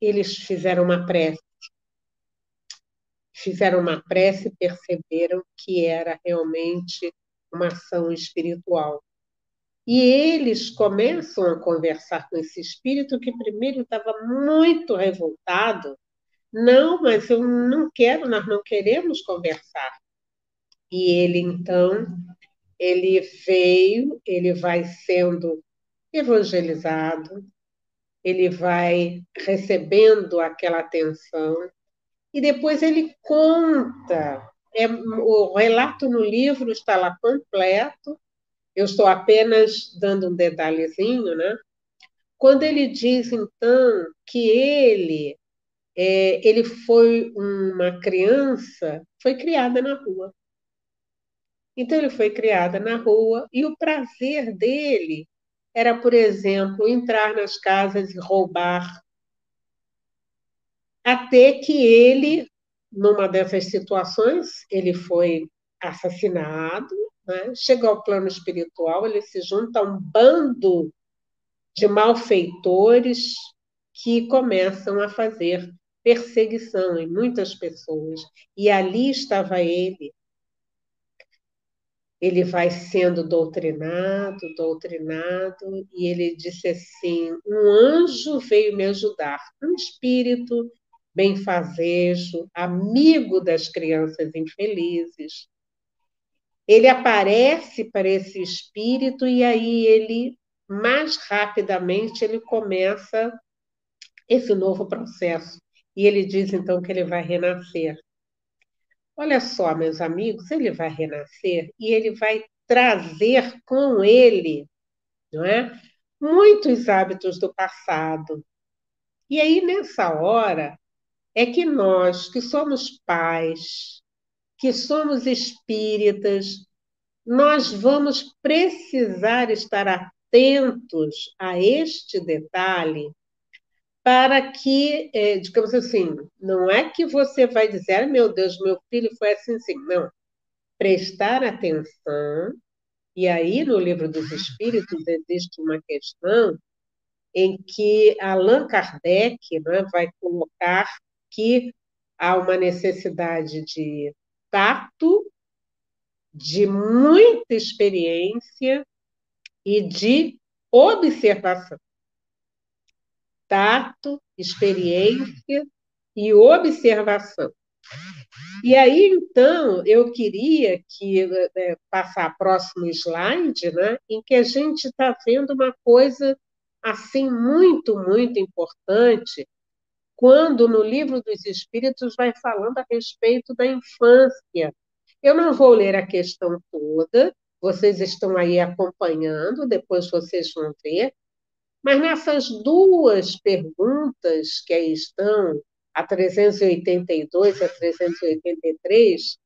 Eles fizeram uma prece. Fizeram uma prece e perceberam que era realmente uma ação espiritual. E eles começam a conversar com esse espírito que primeiro estava muito revoltado. Não, mas eu não quero, nós não queremos conversar. E ele então, ele veio, ele vai sendo evangelizado, ele vai recebendo aquela atenção e depois ele conta. É, o relato no livro está lá completo. Eu estou apenas dando um detalhezinho, né? Quando ele diz então que ele é, ele foi uma criança, foi criada na rua. Então, ele foi criada na rua e o prazer dele era, por exemplo, entrar nas casas e roubar. Até que ele, numa dessas situações, ele foi assassinado, né? chega ao plano espiritual, ele se junta a um bando de malfeitores que começam a fazer perseguição em muitas pessoas. E ali estava ele, ele vai sendo doutrinado, doutrinado, e ele disse assim: um anjo veio me ajudar, um espírito benfazejo, amigo das crianças infelizes. Ele aparece para esse espírito e aí ele mais rapidamente ele começa esse novo processo. E ele diz então que ele vai renascer. Olha só, meus amigos, ele vai renascer e ele vai trazer com ele, não é? Muitos hábitos do passado. E aí, nessa hora, é que nós, que somos pais, que somos espíritas, nós vamos precisar estar atentos a este detalhe para que, é, digamos assim, não é que você vai dizer, meu Deus, meu filho foi assim, assim. Não. Prestar atenção, e aí no livro dos Espíritos existe uma questão em que Allan Kardec né, vai colocar que há uma necessidade de tato, de muita experiência e de observação tato, experiência e observação. E aí, então, eu queria que é, passar próximo slide, né, em que a gente está vendo uma coisa assim muito, muito importante, quando no livro dos Espíritos vai falando a respeito da infância. Eu não vou ler a questão toda, vocês estão aí acompanhando, depois vocês vão ver, mas nessas duas perguntas que aí estão, a 382 e a 383,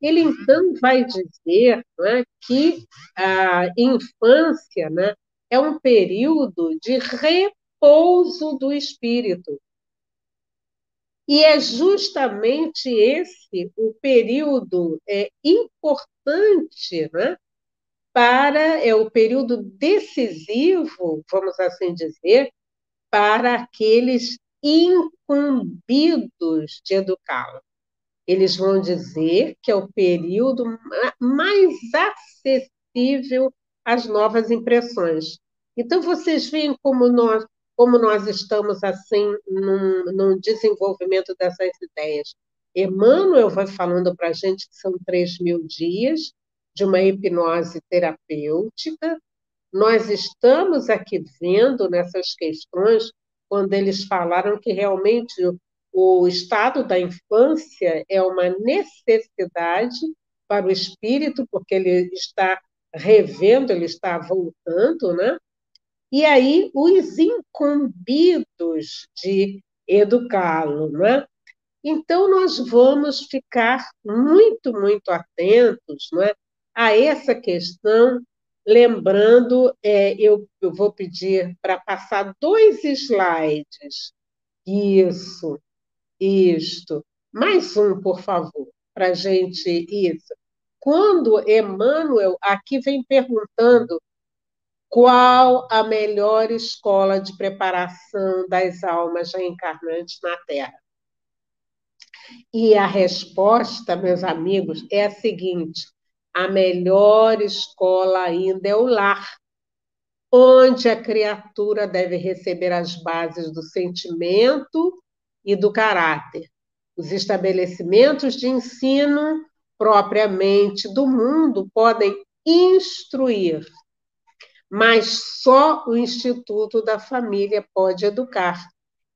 ele então vai dizer né, que a infância né, é um período de repouso do espírito. E é justamente esse o período é, importante né, para é o período decisivo, vamos assim dizer, para aqueles incumbidos de educá-lo. Eles vão dizer que é o período mais acessível às novas impressões. Então, vocês veem como nós, como nós estamos assim num, num desenvolvimento dessas ideias. Emmanuel vai falando para a gente que são três mil dias, de uma hipnose terapêutica. Nós estamos aqui vendo nessas questões, quando eles falaram que realmente o estado da infância é uma necessidade para o espírito, porque ele está revendo, ele está voltando, né? E aí os incumbidos de educá-lo, né? Então nós vamos ficar muito, muito atentos, não é? A essa questão lembrando, é, eu, eu vou pedir para passar dois slides. Isso, isto. Mais um, por favor, para a gente. Isso. Quando Emmanuel aqui vem perguntando qual a melhor escola de preparação das almas reencarnantes na Terra. E a resposta, meus amigos, é a seguinte: a melhor escola ainda é o lar, onde a criatura deve receber as bases do sentimento e do caráter. Os estabelecimentos de ensino propriamente do mundo podem instruir, mas só o Instituto da Família pode educar.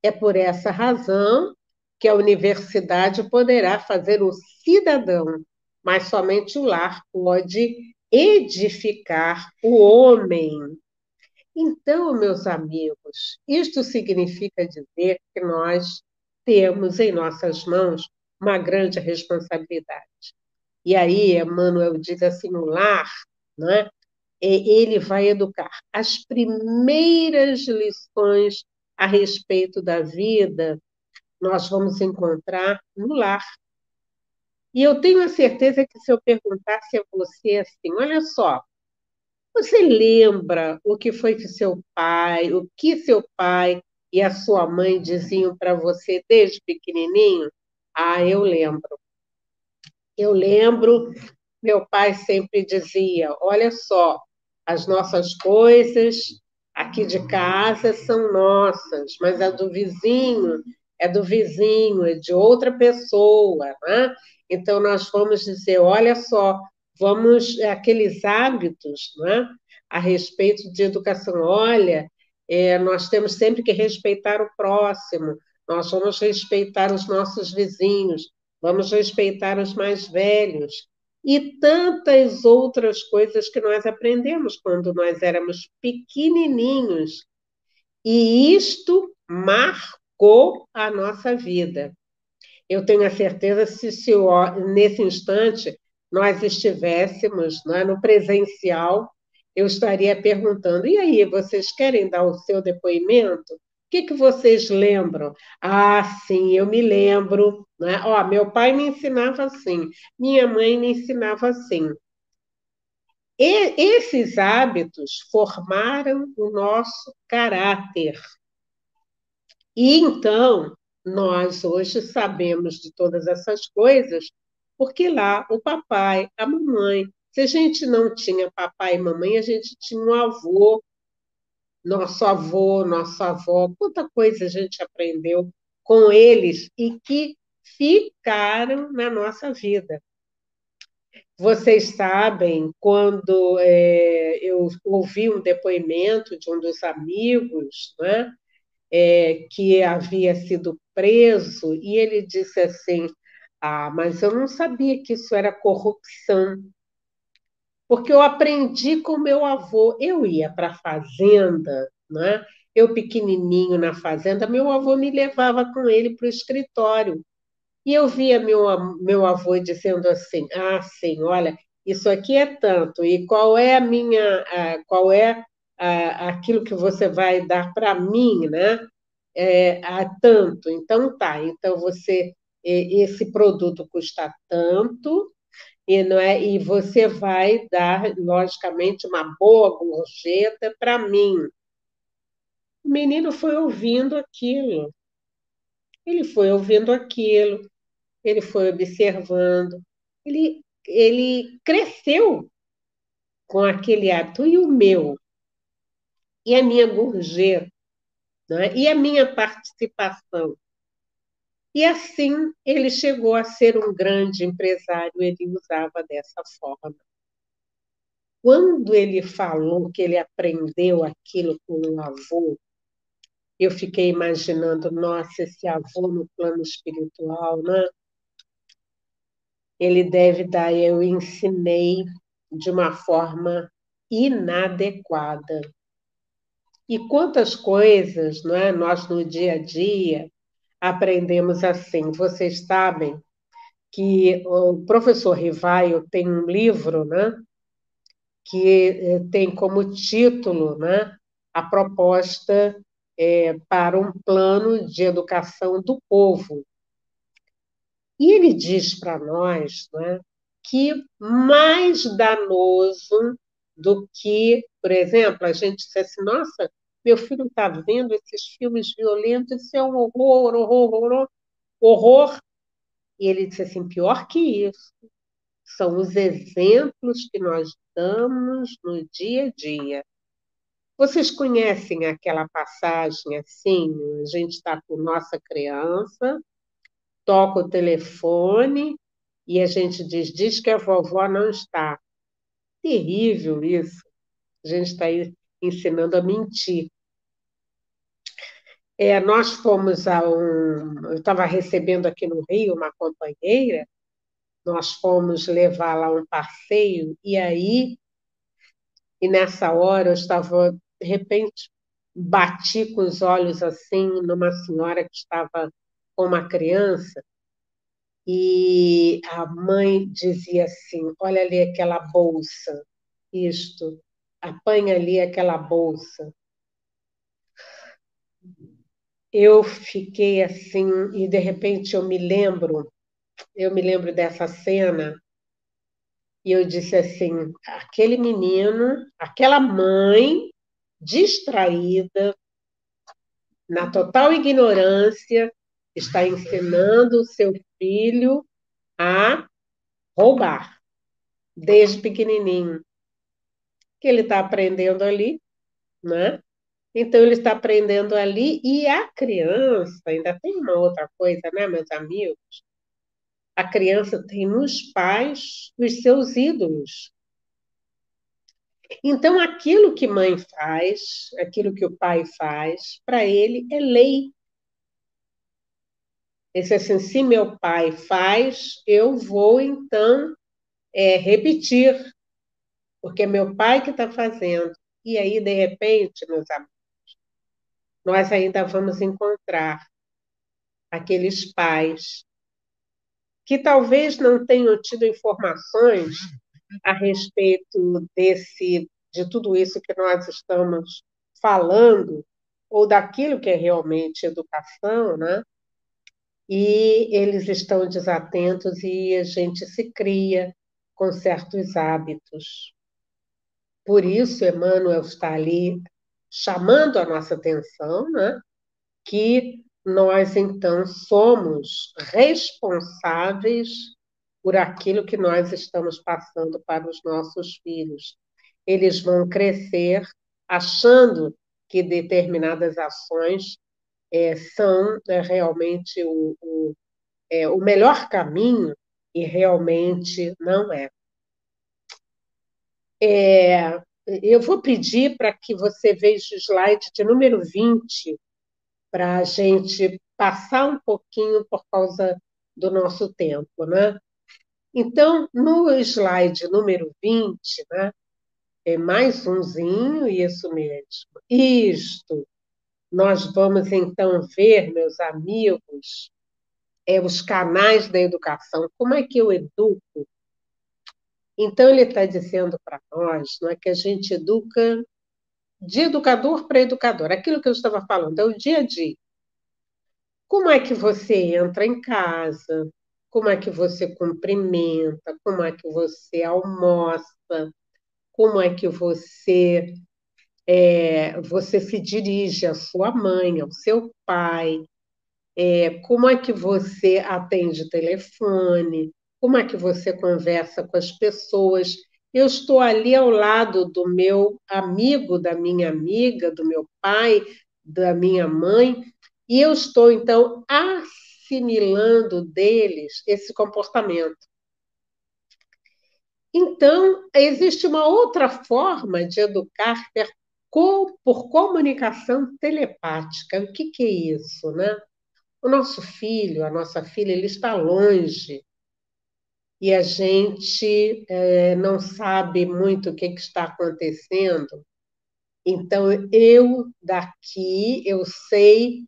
É por essa razão que a universidade poderá fazer o cidadão mas somente o lar pode edificar o homem. Então, meus amigos, isto significa dizer que nós temos em nossas mãos uma grande responsabilidade. E aí, Emmanuel diz assim: o lar, né, ele vai educar. As primeiras lições a respeito da vida nós vamos encontrar no lar. E eu tenho a certeza que se eu perguntasse a você assim, olha só, você lembra o que foi que seu pai, o que seu pai e a sua mãe diziam para você desde pequenininho? Ah, eu lembro. Eu lembro, meu pai sempre dizia: olha só, as nossas coisas aqui de casa são nossas, mas a do vizinho é do vizinho, é de outra pessoa, né? Então, nós vamos dizer: olha só, vamos, aqueles hábitos né, a respeito de educação, olha, é, nós temos sempre que respeitar o próximo, nós vamos respeitar os nossos vizinhos, vamos respeitar os mais velhos, e tantas outras coisas que nós aprendemos quando nós éramos pequenininhos. E isto marcou a nossa vida eu tenho a certeza se, se nesse instante nós estivéssemos né, no presencial, eu estaria perguntando: e aí, vocês querem dar o seu depoimento? O que, que vocês lembram? Ah, sim, eu me lembro. Né? Ó, meu pai me ensinava assim, minha mãe me ensinava assim. E esses hábitos formaram o nosso caráter. E então, nós hoje sabemos de todas essas coisas porque lá o papai, a mamãe, se a gente não tinha papai e mamãe, a gente tinha um avô, nosso avô, nossa avó, quanta coisa a gente aprendeu com eles e que ficaram na nossa vida. Vocês sabem, quando é, eu ouvi um depoimento de um dos amigos, né, é, que havia sido preso, e ele disse assim: Ah, mas eu não sabia que isso era corrupção. Porque eu aprendi com meu avô. Eu ia para a fazenda, né? eu pequenininho na fazenda, meu avô me levava com ele para o escritório. E eu via meu, meu avô dizendo assim: Ah, sim, olha, isso aqui é tanto, e qual é a minha, qual é aquilo que você vai dar para mim, né? É, a tanto. Então tá, então você esse produto custa tanto e não é e você vai dar logicamente uma boa gorjeta para mim. O menino foi ouvindo aquilo. Ele foi ouvindo aquilo, ele foi observando, ele, ele cresceu com aquele hábito. E o meu? E a minha gorjeta, né? e a minha participação. E assim ele chegou a ser um grande empresário, ele usava dessa forma. Quando ele falou que ele aprendeu aquilo com o avô, eu fiquei imaginando, nossa, esse avô no plano espiritual, né? Ele deve dar, eu ensinei de uma forma inadequada. E quantas coisas não é? nós no dia a dia aprendemos assim. Vocês sabem que o professor Rivaio tem um livro né? que é, tem como título né, a proposta é, para um plano de educação do povo. E ele diz para nós né, que mais danoso do que, por exemplo, a gente disse assim, nossa, meu filho está vendo esses filmes violentos, isso é um horror, horror, horror, horror. E ele disse assim, pior que isso, são os exemplos que nós damos no dia a dia. Vocês conhecem aquela passagem assim? A gente está com nossa criança, toca o telefone e a gente diz: diz que a vovó não está. Terrível isso. A gente está aí ensinando a mentir. É, nós fomos a um. Eu estava recebendo aqui no Rio uma companheira, nós fomos levar lá um passeio, e aí, e nessa hora eu estava, de repente, bati com os olhos assim numa senhora que estava com uma criança, e a mãe dizia assim: Olha ali aquela bolsa, isto, apanha ali aquela bolsa. Eu fiquei assim, e de repente eu me lembro, eu me lembro dessa cena, e eu disse assim: aquele menino, aquela mãe distraída, na total ignorância, está ensinando o seu filho a roubar, desde pequenininho. Que ele está aprendendo ali, né? Então, ele está aprendendo ali, e a criança, ainda tem uma outra coisa, né, meus amigos? A criança tem nos pais os seus ídolos. Então, aquilo que mãe faz, aquilo que o pai faz, para ele é lei. Esse assim, se meu pai faz, eu vou então é, repetir, porque é meu pai que está fazendo. E aí, de repente, meus amigos, nós ainda vamos encontrar aqueles pais que talvez não tenham tido informações a respeito desse de tudo isso que nós estamos falando ou daquilo que é realmente educação, né? e eles estão desatentos e a gente se cria com certos hábitos. Por isso, Emmanuel está ali chamando a nossa atenção, né? que nós, então, somos responsáveis por aquilo que nós estamos passando para os nossos filhos. Eles vão crescer achando que determinadas ações é, são é, realmente o, o, é, o melhor caminho e realmente não é. É eu vou pedir para que você veja o slide de número 20, para a gente passar um pouquinho por causa do nosso tempo, né? Então, no slide número 20, né, é mais umzinho, isso mesmo. Isto. Nós vamos então ver, meus amigos, é, os canais da educação. Como é que eu educo? Então, ele está dizendo para nós não é, que a gente educa de educador para educador. Aquilo que eu estava falando é o dia a dia. Como é que você entra em casa? Como é que você cumprimenta? Como é que você almoça? Como é que você é, você se dirige à sua mãe, ao seu pai, é, como é que você atende telefone, como é que você conversa com as pessoas. Eu estou ali ao lado do meu amigo, da minha amiga, do meu pai, da minha mãe, e eu estou, então, assimilando deles esse comportamento. Então, existe uma outra forma de educar por comunicação telepática. O que, que é isso, né? O nosso filho, a nossa filha, ele está longe e a gente é, não sabe muito o que, que está acontecendo. Então, eu daqui, eu sei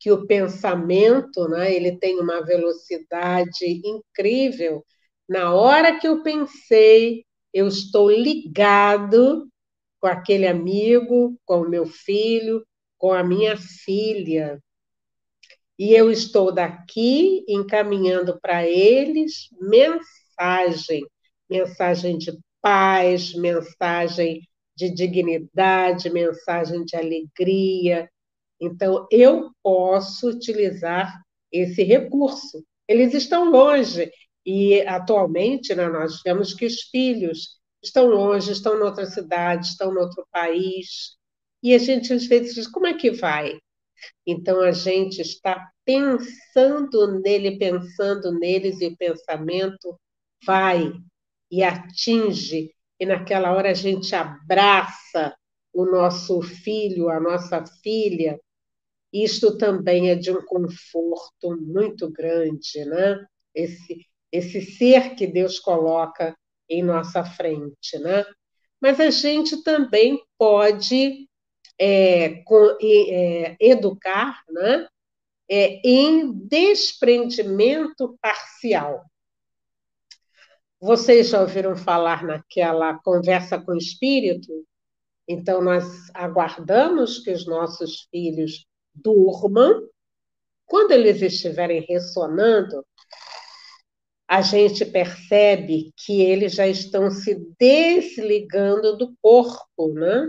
que o pensamento, né, ele tem uma velocidade incrível. Na hora que eu pensei, eu estou ligado com aquele amigo, com o meu filho, com a minha filha. E eu estou daqui encaminhando para eles mensagem, mensagem de paz, mensagem de dignidade, mensagem de alegria. Então, eu posso utilizar esse recurso. Eles estão longe e, atualmente, né, nós vemos que os filhos estão longe, estão em outra cidade, estão em outro país. E a gente, às vezes, diz: como é que vai? Então, a gente está pensando nele, pensando neles, e o pensamento vai e atinge e naquela hora a gente abraça o nosso filho, a nossa filha, isto também é de um conforto muito grande, né? Esse, esse ser que Deus coloca em nossa frente, né? Mas a gente também pode é, com, é, educar, né? É, em desprendimento parcial. Vocês já ouviram falar naquela conversa com o espírito? Então, nós aguardamos que os nossos filhos durmam. Quando eles estiverem ressonando, a gente percebe que eles já estão se desligando do corpo, né?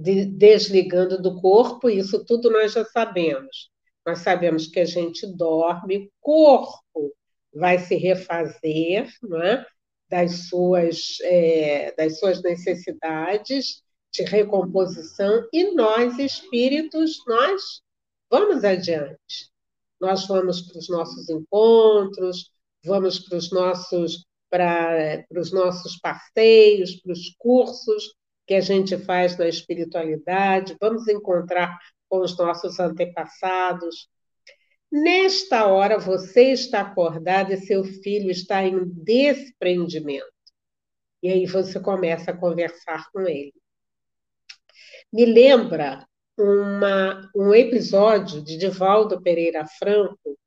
De, desligando do corpo, isso tudo nós já sabemos. Nós sabemos que a gente dorme, corpo vai se refazer é? das, suas, é, das suas necessidades de recomposição e nós, espíritos, nós vamos adiante. Nós vamos para os nossos encontros, vamos para os nossos para, para os nossos passeios, para os cursos que a gente faz na espiritualidade, vamos encontrar com os nossos antepassados, Nesta hora, você está acordado e seu filho está em desprendimento. E aí você começa a conversar com ele. Me lembra uma, um episódio de Divaldo Pereira Franco,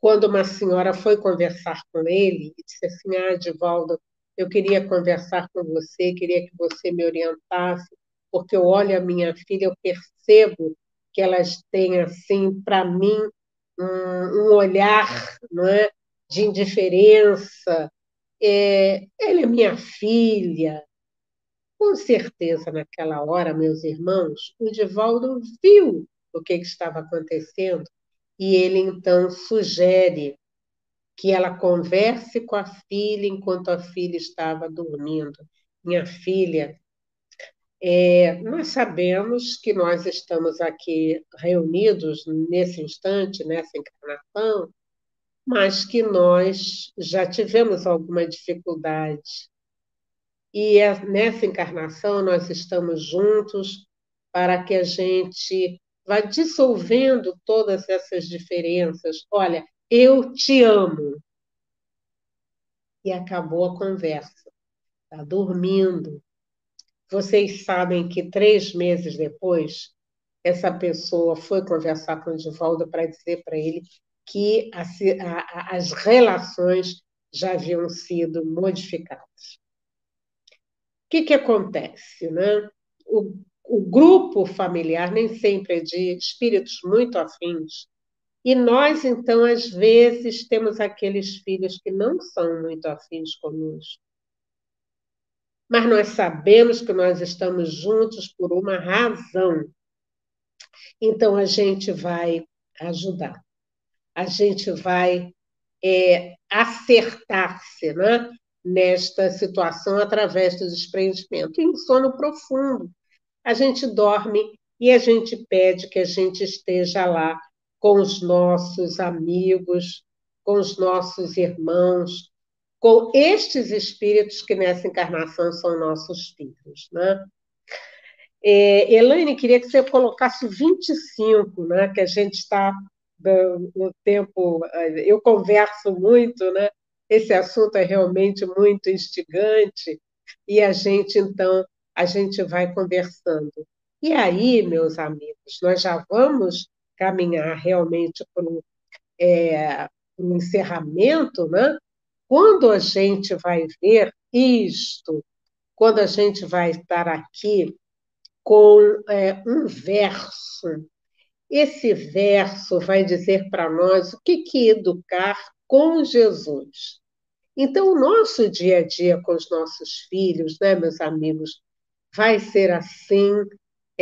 quando uma senhora foi conversar com ele e disse assim: Ah, Divaldo, eu queria conversar com você, queria que você me orientasse, porque eu olho a minha filha, eu percebo que elas têm, assim, para mim, um, um olhar não é, de indiferença. É, ela é minha filha. Com certeza, naquela hora, meus irmãos, o Divaldo viu o que, que estava acontecendo e ele então sugere que ela converse com a filha enquanto a filha estava dormindo. Minha filha é, nós sabemos que nós estamos aqui reunidos nesse instante, nessa encarnação, mas que nós já tivemos alguma dificuldade. E é, nessa encarnação nós estamos juntos para que a gente vá dissolvendo todas essas diferenças. Olha, eu te amo. E acabou a conversa. Está dormindo, vocês sabem que três meses depois, essa pessoa foi conversar com o Divaldo para dizer para ele que as relações já haviam sido modificadas. O que, que acontece? Né? O, o grupo familiar nem sempre é de espíritos muito afins, e nós, então, às vezes, temos aqueles filhos que não são muito afins conosco mas nós sabemos que nós estamos juntos por uma razão. Então, a gente vai ajudar, a gente vai é, acertar-se né, nesta situação através do desprendimento. Em sono profundo, a gente dorme e a gente pede que a gente esteja lá com os nossos amigos, com os nossos irmãos, com estes espíritos que nessa encarnação são nossos filhos. Né? É, Elaine, queria que você colocasse 25, né, que a gente está no tempo. Eu converso muito, né? esse assunto é realmente muito instigante, e a gente, então, a gente vai conversando. E aí, meus amigos, nós já vamos caminhar realmente para um, é, um encerramento, né? quando a gente vai ver isto, quando a gente vai estar aqui com é, um verso, esse verso vai dizer para nós o que, que educar com Jesus. Então, o nosso dia a dia com os nossos filhos, né, meus amigos, vai ser assim,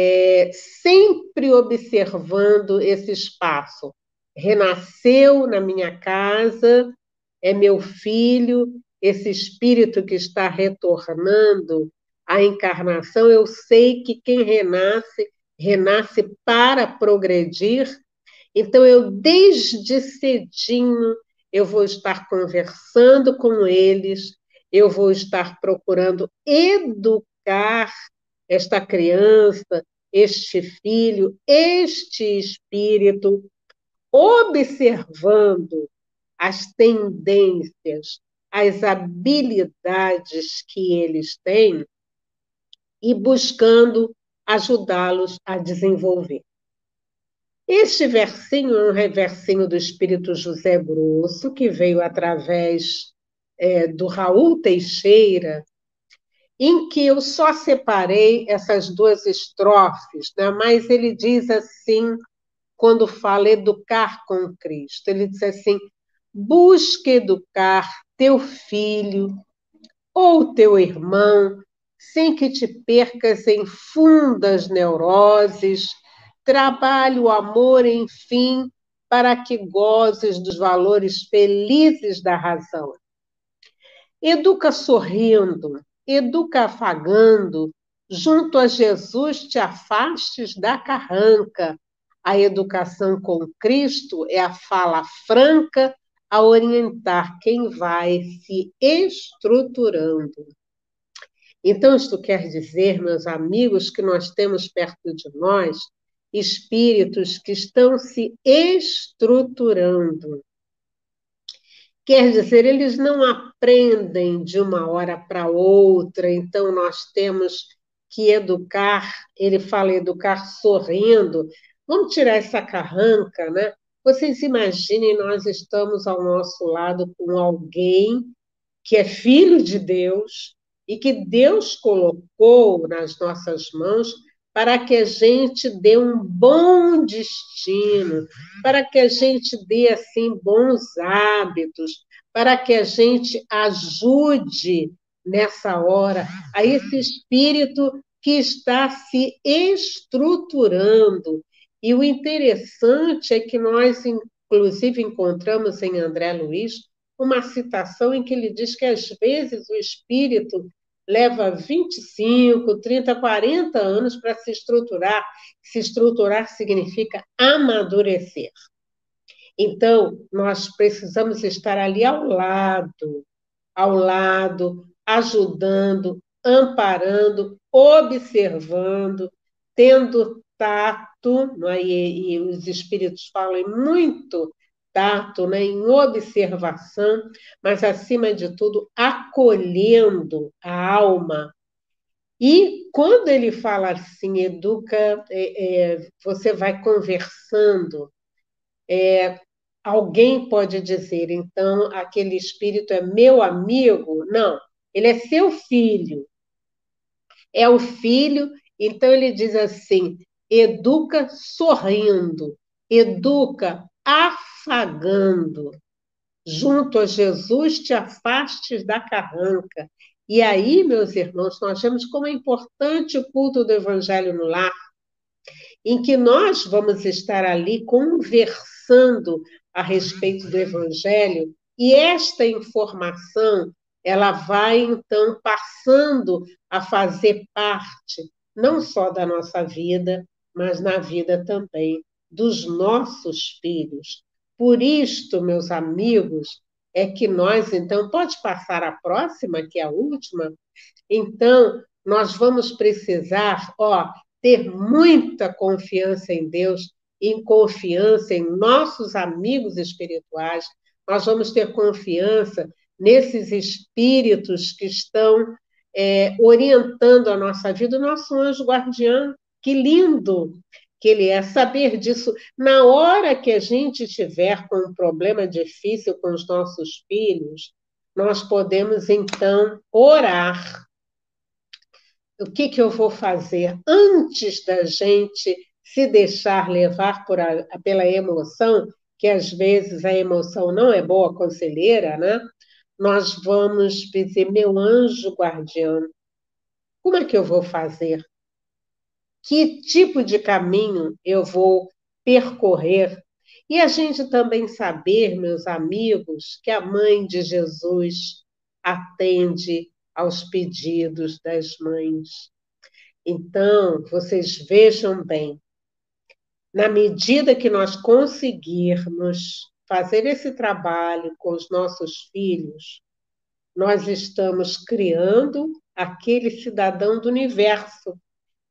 é, sempre observando esse espaço. Renasceu na minha casa, é meu filho, esse espírito que está retornando à encarnação, eu sei que quem renasce, renasce para progredir. Então, eu, desde cedinho, eu vou estar conversando com eles, eu vou estar procurando educar esta criança, este filho, este espírito, observando as tendências, as habilidades que eles têm e buscando ajudá-los a desenvolver. Este versinho é um versinho do Espírito José Grosso, que veio através é, do Raul Teixeira, em que eu só separei essas duas estrofes, né? mas ele diz assim, quando fala educar com Cristo, ele diz assim: busque educar teu filho ou teu irmão, sem que te percas em fundas neuroses trabalhe o amor, enfim, para que gozes dos valores felizes da razão. Educa sorrindo, educa afagando, junto a Jesus te afastes da carranca. A educação com Cristo é a fala franca a orientar quem vai se estruturando. Então, isto quer dizer, meus amigos, que nós temos perto de nós espíritos que estão se estruturando. Quer dizer, eles não aprendem de uma hora para outra, então nós temos que educar, ele fala educar sorrindo. Vamos tirar essa carranca, né? Vocês imaginem, nós estamos ao nosso lado com alguém que é filho de Deus e que Deus colocou nas nossas mãos para que a gente dê um bom destino, para que a gente dê assim bons hábitos, para que a gente ajude nessa hora a esse espírito que está se estruturando. E o interessante é que nós, inclusive, encontramos em André Luiz uma citação em que ele diz que às vezes o espírito leva 25, 30, 40 anos para se estruturar. Se estruturar significa amadurecer. Então, nós precisamos estar ali ao lado, ao lado, ajudando, amparando, observando, tendo tato, é? e, e os espíritos falam muito tato, né, em observação, mas, acima de tudo, acolhendo a alma. E quando ele fala assim, educa, é, é, você vai conversando, é, alguém pode dizer, então, aquele espírito é meu amigo? Não, ele é seu filho. É o filho, então ele diz assim: educa sorrindo, educa afagando. Junto a Jesus te afastes da carranca. E aí, meus irmãos, nós vemos como é importante o culto do Evangelho no lar, em que nós vamos estar ali conversando a respeito do Evangelho, e esta informação ela vai então passando a fazer parte não só da nossa vida, mas na vida também dos nossos filhos. Por isto, meus amigos, é que nós, então, pode passar a próxima, que é a última? Então, nós vamos precisar, ó, ter muita confiança em Deus, em confiança em nossos amigos espirituais. Nós vamos ter confiança nesses espíritos que estão é, orientando a nossa vida, o nosso anjo guardião. Que lindo! Que ele é saber disso na hora que a gente estiver com um problema difícil com os nossos filhos, nós podemos então orar. O que, que eu vou fazer antes da gente se deixar levar a, pela emoção, que às vezes a emoção não é boa conselheira, né? Nós vamos dizer, meu anjo guardião, como é que eu vou fazer? Que tipo de caminho eu vou percorrer? E a gente também saber, meus amigos, que a mãe de Jesus atende aos pedidos das mães. Então, vocês vejam bem, na medida que nós conseguirmos fazer esse trabalho com os nossos filhos, nós estamos criando aquele cidadão do universo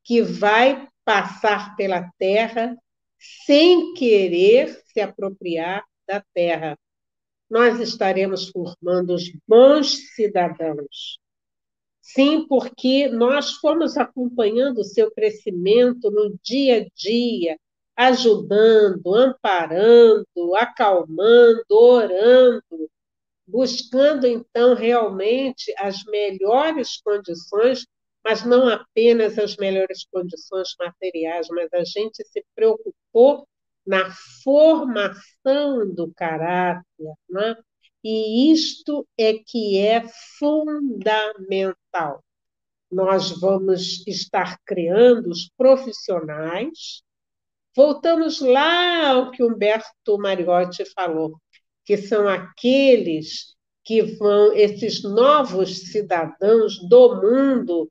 que vai passar pela Terra sem querer se apropriar da Terra. Nós estaremos formando os bons cidadãos. Sim, porque nós fomos acompanhando o seu crescimento no dia a dia, ajudando, amparando, acalmando, orando, buscando então realmente as melhores condições, mas não apenas as melhores condições materiais, mas a gente se preocupou na formação do caráter, né? e isto é que é fundamental. Nós vamos estar criando os profissionais Voltamos lá ao que Humberto Mariotti falou, que são aqueles que vão, esses novos cidadãos do mundo,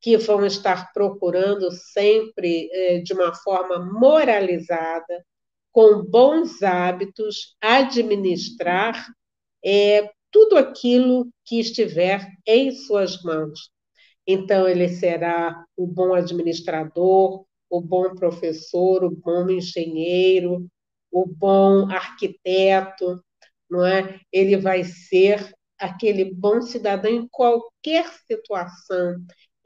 que vão estar procurando sempre eh, de uma forma moralizada, com bons hábitos, administrar é, tudo aquilo que estiver em suas mãos. Então, ele será o bom administrador, o bom professor, o bom engenheiro, o bom arquiteto, não é? Ele vai ser aquele bom cidadão em qualquer situação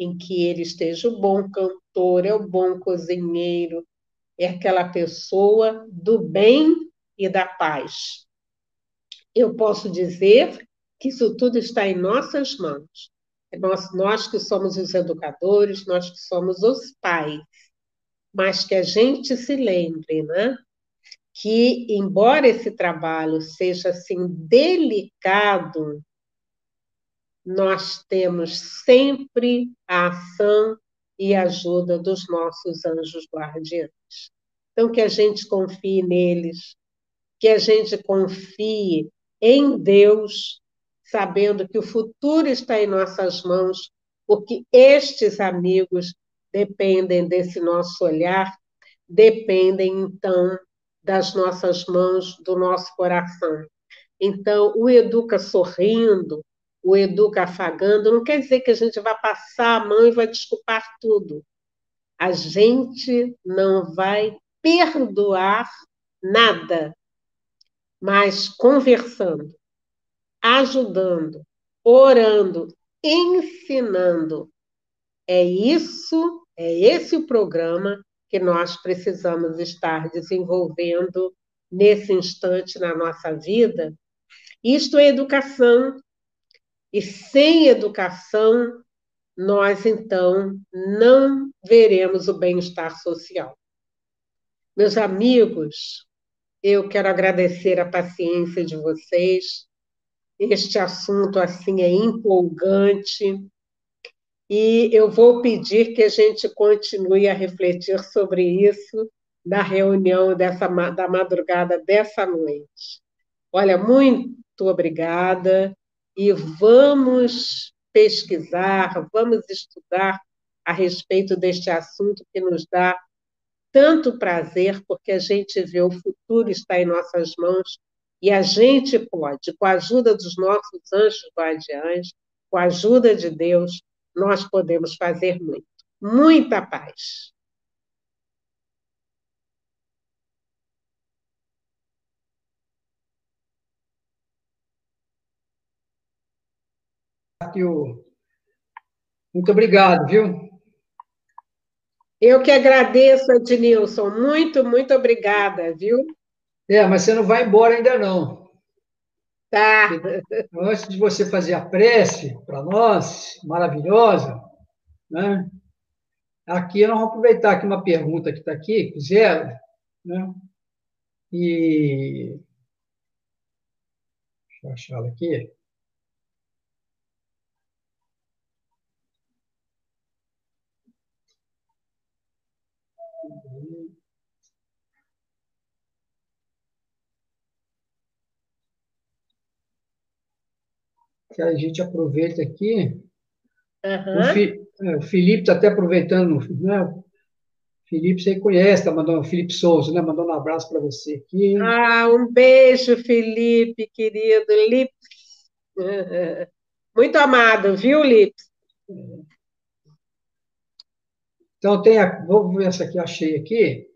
em que ele esteja o bom cantor, é o bom cozinheiro, é aquela pessoa do bem e da paz. Eu posso dizer que isso tudo está em nossas mãos. Nós, nós que somos os educadores, nós que somos os pais mas que a gente se lembre, né? Que, embora esse trabalho seja assim delicado, nós temos sempre a ação e ajuda dos nossos anjos guardiães. Então, que a gente confie neles, que a gente confie em Deus, sabendo que o futuro está em nossas mãos, porque estes amigos dependem desse nosso olhar, dependem, então, das nossas mãos, do nosso coração. Então, o educa sorrindo, o educa afagando, não quer dizer que a gente vai passar a mão e vai desculpar tudo. A gente não vai perdoar nada, mas conversando, ajudando, orando, ensinando, é isso, é esse o programa que nós precisamos estar desenvolvendo nesse instante na nossa vida. Isto é educação. E sem educação, nós então não veremos o bem-estar social. Meus amigos, eu quero agradecer a paciência de vocês. Este assunto assim é empolgante e eu vou pedir que a gente continue a refletir sobre isso na reunião dessa, da madrugada dessa noite. Olha, muito obrigada e vamos pesquisar, vamos estudar a respeito deste assunto que nos dá tanto prazer, porque a gente vê o futuro está em nossas mãos e a gente pode, com a ajuda dos nossos anjos guardiães, com a ajuda de Deus, nós podemos fazer muito. Muita paz. Muito obrigado, viu? Eu que agradeço, Ednilson. Muito, muito obrigada, viu? É, mas você não vai embora ainda não. Tá. Antes de você fazer a prece para nós, maravilhosa, né? Aqui nós vamos aproveitar aqui uma pergunta que está aqui, fizeram, né? E deixa eu achar ela aqui. Que a gente aproveita aqui. Uhum. O, Fi, é, o, Felipe está até aproveitando, né? Felipe, você conhece, tá mandando, Felipe Souza, né? Mandando um abraço para você aqui. Ah, um beijo, Felipe, querido. Lips. Muito amado, viu, Lips? Então, tem a, vou ver essa aqui, achei aqui.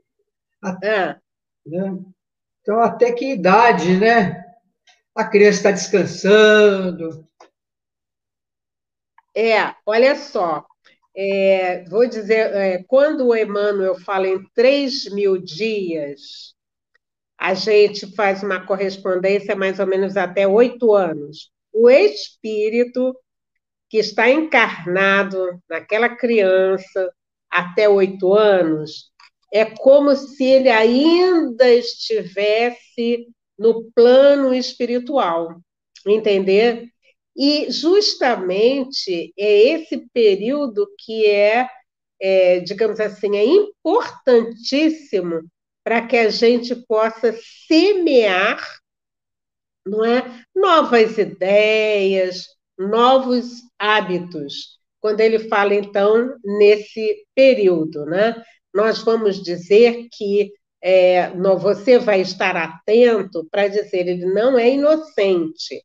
ah. né? Então, até que idade, né? A criança está descansando, é, olha só, é, vou dizer, é, quando o Emmanuel fala em 3 mil dias, a gente faz uma correspondência mais ou menos até oito anos. O espírito que está encarnado naquela criança até oito anos é como se ele ainda estivesse no plano espiritual, entender? E justamente é esse período que é, é digamos assim, é importantíssimo para que a gente possa semear não é, novas ideias, novos hábitos. Quando ele fala, então, nesse período, né? nós vamos dizer que é, você vai estar atento para dizer, ele não é inocente,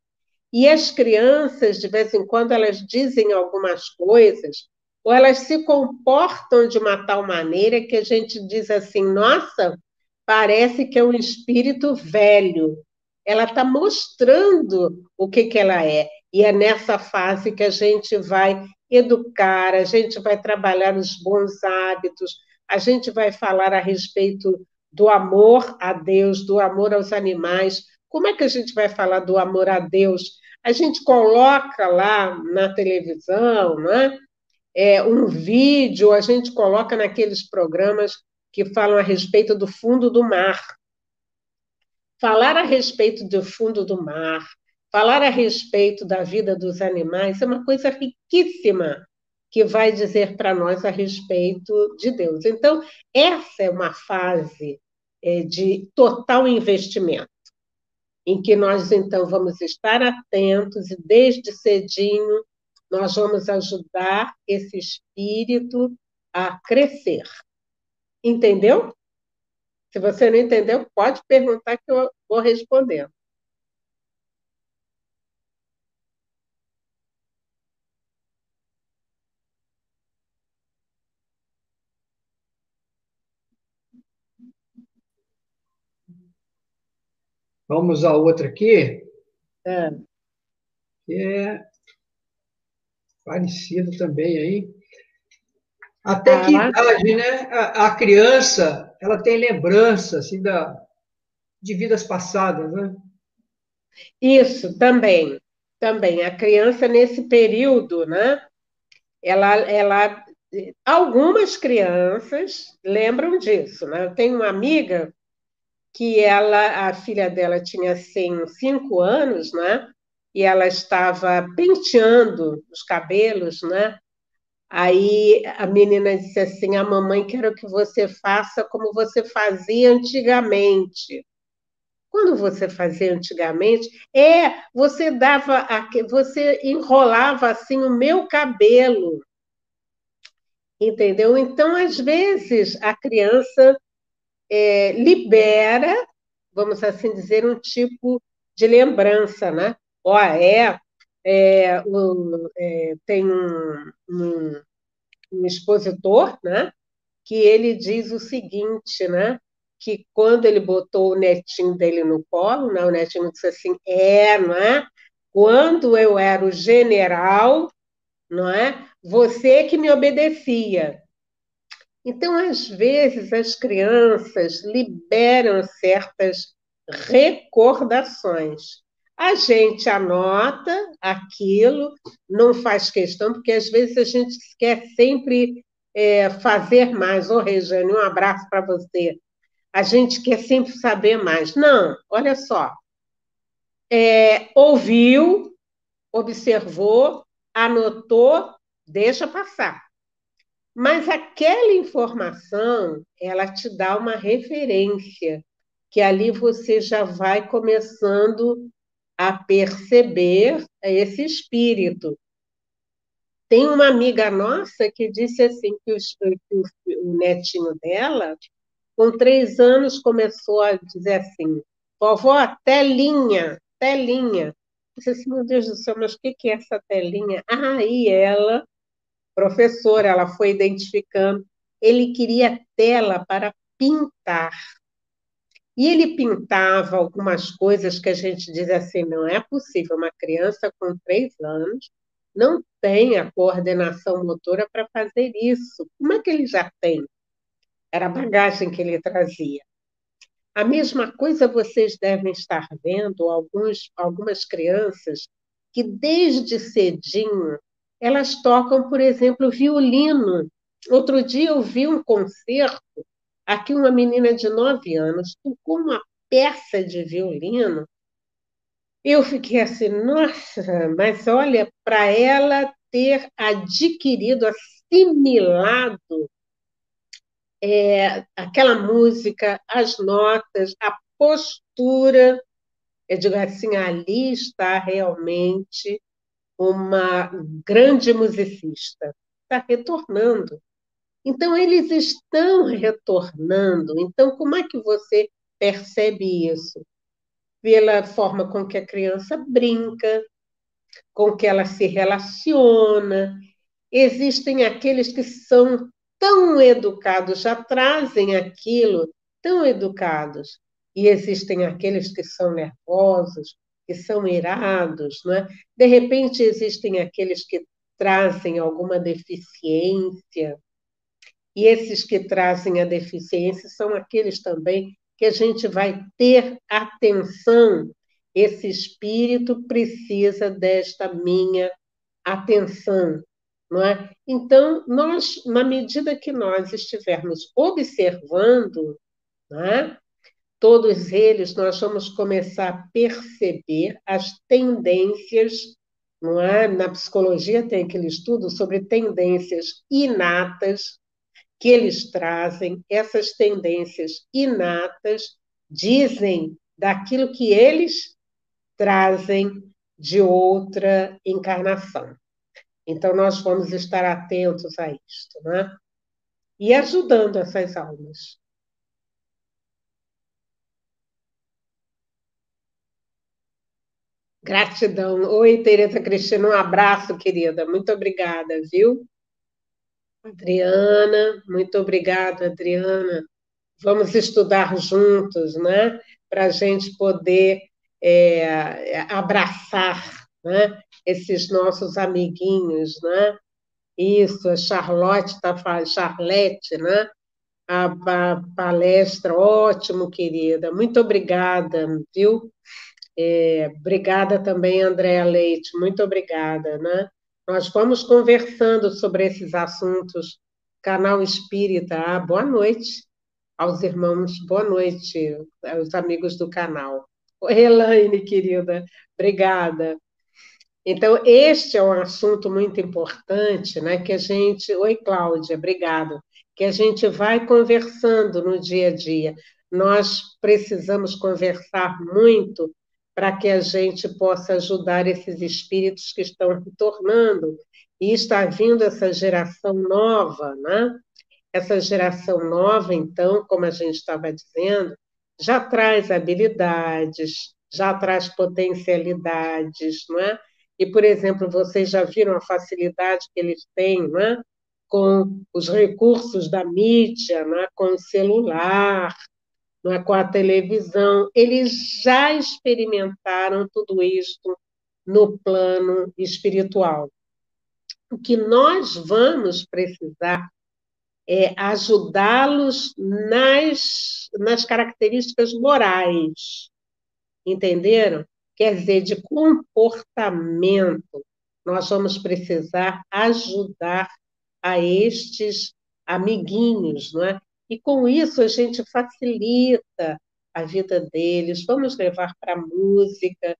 e as crianças, de vez em quando, elas dizem algumas coisas, ou elas se comportam de uma tal maneira que a gente diz assim: nossa, parece que é um espírito velho. Ela está mostrando o que, que ela é. E é nessa fase que a gente vai educar, a gente vai trabalhar os bons hábitos, a gente vai falar a respeito do amor a Deus, do amor aos animais. Como é que a gente vai falar do amor a Deus a gente coloca lá na televisão, né? É, um vídeo, a gente coloca naqueles programas que falam a respeito do fundo do mar. Falar a respeito do fundo do mar, falar a respeito da vida dos animais é uma coisa riquíssima que vai dizer para nós a respeito de Deus. Então, essa é uma fase é, de total investimento em que nós então vamos estar atentos e desde cedinho nós vamos ajudar esse espírito a crescer. Entendeu? Se você não entendeu, pode perguntar que eu vou respondendo. Vamos a outra aqui. É. Que é parecido também aí. Até ah, que idade, né? A, a, criança, ela tem lembrança, assim, da, de vidas passadas, né? Isso, também. Também. A criança, nesse período, né? Ela, ela, algumas crianças lembram disso, né? Eu tenho uma amiga que ela, a filha dela tinha assim, cinco anos, né? E ela estava penteando os cabelos, né? Aí a menina disse assim: A mamãe quero que você faça como você fazia antigamente. Quando você fazia antigamente, é, você dava, você enrolava assim o meu cabelo. Entendeu? Então, às vezes, a criança é, libera, vamos assim dizer, um tipo de lembrança, né? Ó, é, é, um, é tem um, um, um expositor, né? Que ele diz o seguinte, né? Que quando ele botou o netinho dele no colo, né? O netinho disse assim, é, não é? Quando eu era o general, não é? Você que me obedecia. Então, às vezes, as crianças liberam certas recordações. a gente anota aquilo, não faz questão, porque às vezes a gente quer sempre é, fazer mais. Ô, oh, um abraço para você. A gente quer sempre saber mais. Não, olha só. É, ouviu, observou, anotou, deixa passar. Mas aquela informação, ela te dá uma referência, que ali você já vai começando a perceber esse espírito. Tem uma amiga nossa que disse assim que, que o, netinho dela, com três anos, começou a dizer assim, vovó, telinha, telinha. Eu disse assim, meu Deus do céu, mas o que é essa telinha? Ah, e ela, professora, ela foi identificando, ele queria tela para pintar. E ele pintava algumas coisas que a gente diz assim: não é possível, uma criança com três anos não tem a coordenação motora para fazer isso. Como é que ele já tem? Era a bagagem que ele trazia. A mesma coisa vocês devem estar vendo alguns, algumas crianças que desde cedinho elas tocam, por exemplo, violino. Outro dia eu vi um concerto Aqui, uma menina de nove anos tocou uma peça de violino. Eu fiquei assim, nossa, mas olha, para ela ter adquirido, assimilado é, aquela música, as notas, a postura, eu digo assim, ali está realmente uma grande musicista, está retornando. Então, eles estão retornando. Então, como é que você percebe isso? Pela forma com que a criança brinca, com que ela se relaciona. Existem aqueles que são tão educados, já trazem aquilo tão educados. E existem aqueles que são nervosos, que são irados, não é? De repente existem aqueles que trazem alguma deficiência, e esses que trazem a deficiência são aqueles também que a gente vai ter atenção. Esse espírito precisa desta minha atenção, não é? Então, nós, na medida que nós estivermos observando, não é? Todos eles, nós vamos começar a perceber as tendências, não é? Na psicologia tem aquele estudo sobre tendências inatas que eles trazem, essas tendências inatas, dizem daquilo que eles trazem de outra encarnação. Então, nós vamos estar atentos a isto, né? E ajudando essas almas. Gratidão. Oi, Tereza Cristina, um abraço, querida. Muito obrigada, viu? Adriana, muito obrigada, Adriana. Vamos estudar juntos, né? Para a gente poder é, abraçar né? esses nossos amiguinhos, né? Isso, a Charlotte está falando, Charlete, né? A, a, palestra, ótimo, querida. Muito obrigada, viu? É, obrigada também, Andréa Leite, muito obrigada, né? Nós vamos conversando sobre esses assuntos. Canal Espírita, ah, boa noite aos irmãos, boa noite aos amigos do canal. Oi, Elaine, querida, obrigada. Então, este é um assunto muito importante, né? Que a gente. Oi, Cláudia, obrigada. Que a gente vai conversando no dia a dia. Nós precisamos conversar muito para que a gente possa ajudar esses espíritos que estão retornando. E está vindo essa geração nova, né? Essa geração nova, então, como a gente estava dizendo, já traz habilidades, já traz potencialidades, não é? E, por exemplo, vocês já viram a facilidade que eles têm, não é? Com os recursos da mídia, não é? com o celular, não é, com a televisão, eles já experimentaram tudo isto no plano espiritual. O que nós vamos precisar é ajudá-los nas, nas características morais, entenderam? quer dizer, de comportamento, nós vamos precisar ajudar a estes amiguinhos, não é? E com isso a gente facilita a vida deles, vamos levar para a música,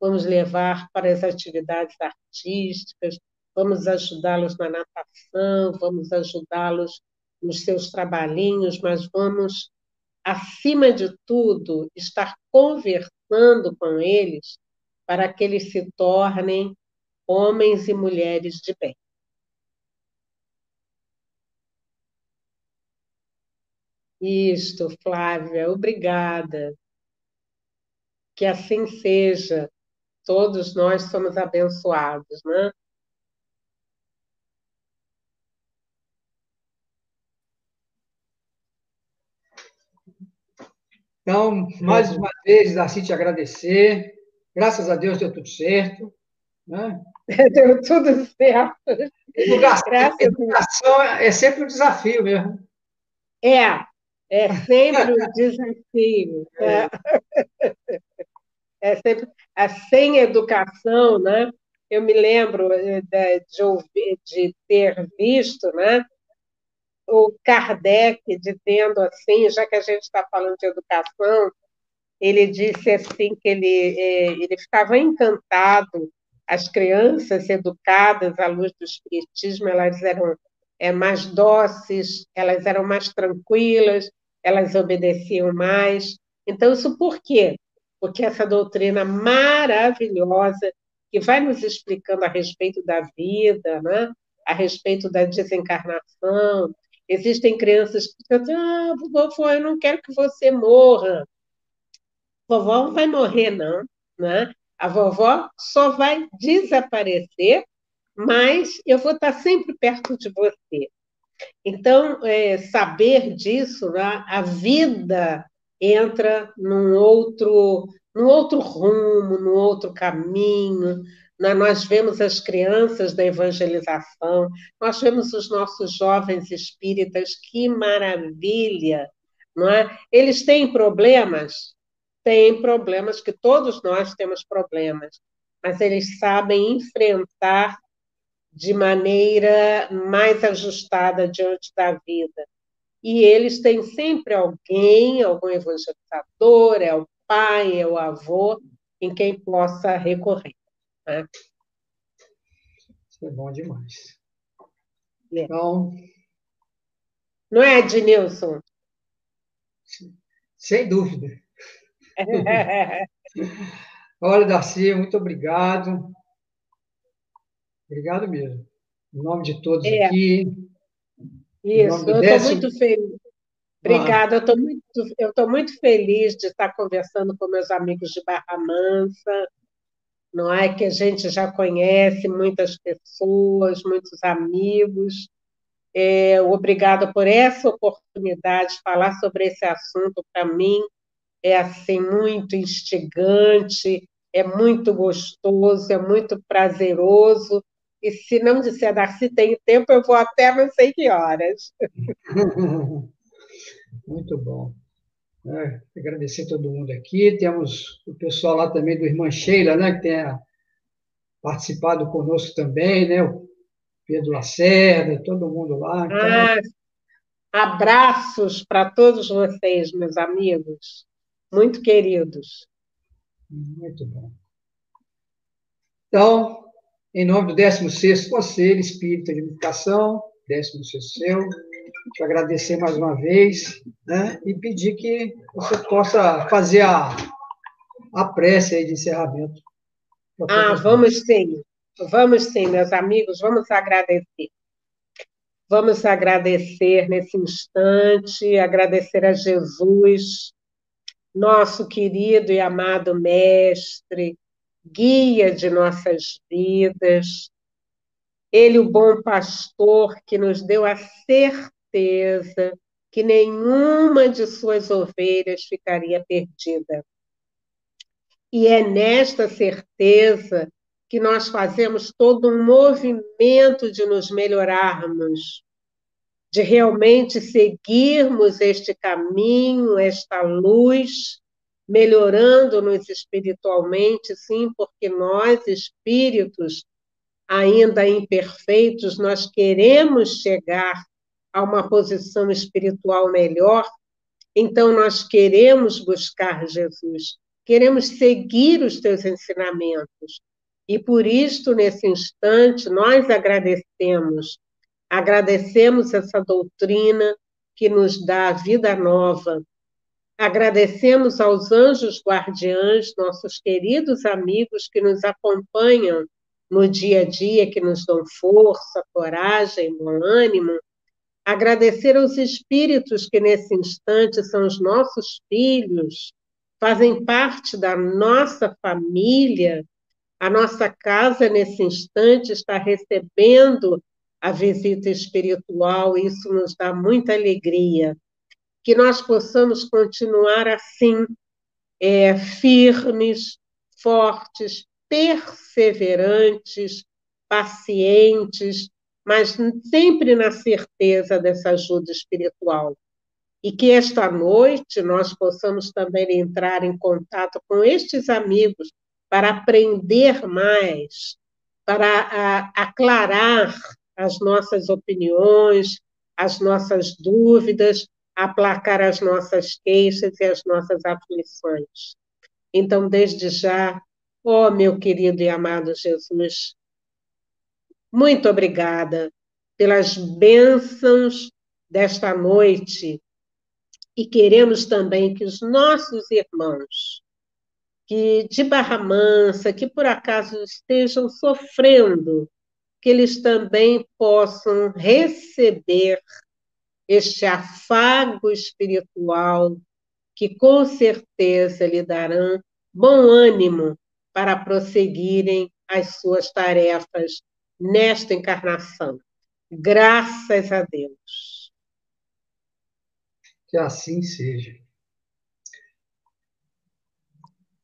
vamos levar para as atividades artísticas, vamos ajudá-los na natação, vamos ajudá-los nos seus trabalhinhos, mas vamos, acima de tudo, estar conversando com eles para que eles se tornem homens e mulheres de bem. Isto, Flávia, obrigada. Que assim seja. Todos nós somos abençoados, né? Então, mais uma vez, Darcy, te agradecer. Graças a Deus deu tudo certo. Né? Deu tudo certo. Educação, educação é sempre um desafio mesmo. É, é sempre um desafio. É. é sempre, sem educação, né? Eu me lembro eh, de, de, ouvir, de ter visto, né? O Kardec dizendo assim, já que a gente está falando de educação, ele disse assim que ele, eh, ele ficava encantado as crianças educadas à luz do espiritismo, elas eram é, mais dóceis, elas eram mais tranquilas, elas obedeciam mais. Então, isso por quê? Porque essa doutrina maravilhosa, que vai nos explicando a respeito da vida, né? a respeito da desencarnação. Existem crianças que dizem, ah, vovó, eu não quero que você morra. Vovó não vai morrer, não. Né? A vovó só vai desaparecer, mas eu vou estar sempre perto de você. Então, é, saber disso, né, a vida entra num outro, num outro rumo, num outro caminho. Né? Nós vemos as crianças da evangelização, nós vemos os nossos jovens espíritas, que maravilha! Não é? Eles têm problemas? Têm problemas, que todos nós temos problemas, mas eles sabem enfrentar de maneira mais ajustada diante da vida. E eles têm sempre alguém, algum evangelizador, é o pai, é o avô, em quem possa recorrer. Né? Isso é bom demais. É. Então. Não é, Ednilson? Sem dúvida. Olha, Darcy, muito obrigado. Obrigado mesmo. Em nome de todos é. aqui. Isso, eu estou muito feliz. Obrigada, ah. eu estou muito, muito feliz de estar conversando com meus amigos de Barra Mansa, não é que a gente já conhece muitas pessoas, muitos amigos. É, obrigada por essa oportunidade de falar sobre esse assunto. Para mim é assim muito instigante, é muito gostoso, é muito prazeroso e se não disser, Darcy, tem tempo, eu vou até não sei que horas. Muito bom. É, agradecer a todo mundo aqui. Temos o pessoal lá também do Irmã Sheila, né, que tem participado conosco também, né? O Pedro Lacerda, todo mundo lá. Então... Ah, abraços para todos vocês, meus amigos, muito queridos. Muito bom. Então, em nome do 16º Conselho Espírita de Educação, 16º seu, te agradecer mais uma vez né, e pedir que você possa fazer a, a prece aí de encerramento. Ah, vamos sim. Vamos sim, meus amigos, vamos agradecer. Vamos agradecer nesse instante, agradecer a Jesus, nosso querido e amado Mestre, guia de nossas vidas. Ele, o bom pastor, que nos deu a certeza que nenhuma de suas ovelhas ficaria perdida. E é nesta certeza que nós fazemos todo um movimento de nos melhorarmos, de realmente seguirmos este caminho, esta luz melhorando-nos espiritualmente, sim, porque nós, espíritos ainda imperfeitos, nós queremos chegar a uma posição espiritual melhor, então nós queremos buscar Jesus, queremos seguir os teus ensinamentos. E por isto, nesse instante, nós agradecemos, agradecemos essa doutrina que nos dá vida nova, agradecemos aos anjos guardiães, nossos queridos amigos que nos acompanham no dia a dia, que nos dão força, coragem, bom ânimo, agradecer aos espíritos que nesse instante são os nossos filhos, fazem parte da nossa família. A nossa casa, nesse instante, está recebendo a visita espiritual, isso nos dá muita alegria. Que nós possamos continuar assim, é, firmes, fortes, perseverantes, pacientes, mas sempre na certeza dessa ajuda espiritual. E que esta noite nós possamos também entrar em contato com estes amigos para aprender mais, para aclarar as nossas opiniões, as nossas dúvidas, aplacar as nossas queixas e as nossas aflições. Então, desde já, ó oh, meu querido e amado Jesus, muito obrigada pelas bênçãos desta noite e queremos também que os nossos irmãos que de Barra Mansa, que por acaso estejam sofrendo, que eles também possam receber este afago espiritual que com certeza lhe darão bom ânimo para prosseguirem as suas tarefas nesta encarnação. Graças a Deus. Que assim seja.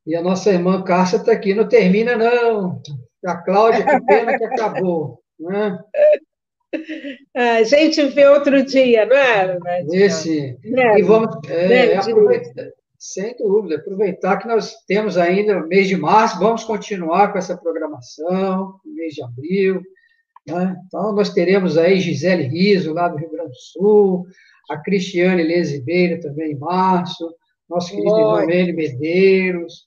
E a nossa irmã Cássia está aqui, não termina, não. A Cláudia, que pena que acabou. Né? A gente vê outro dia, não é? Esse. Né? E vamos é, aproveitar, sem dúvida, aproveitar que nós temos ainda o mês de março, vamos continuar com essa programação, mês de abril. Né? Então, nós teremos aí Gisele Riso, lá do Rio Grande do Sul, a Cristiane Lezibeira também em março, nosso querido irmão Medeiros,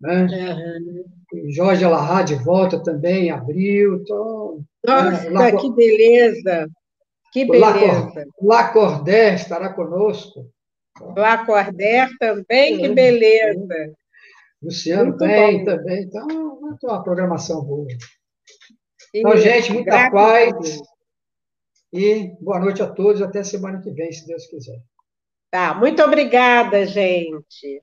né? Uhum. Jorge Alahá de volta também em abril. Então, Nossa, né? que beleza! Que beleza! Lacordaire estará conosco. Lacordaire também, que beleza. Luciano muito bem bom. também. Então, é uma programação boa. Então, gente, muita paz. E boa noite a todos. Até semana que vem, se Deus quiser. Tá, muito obrigada, gente.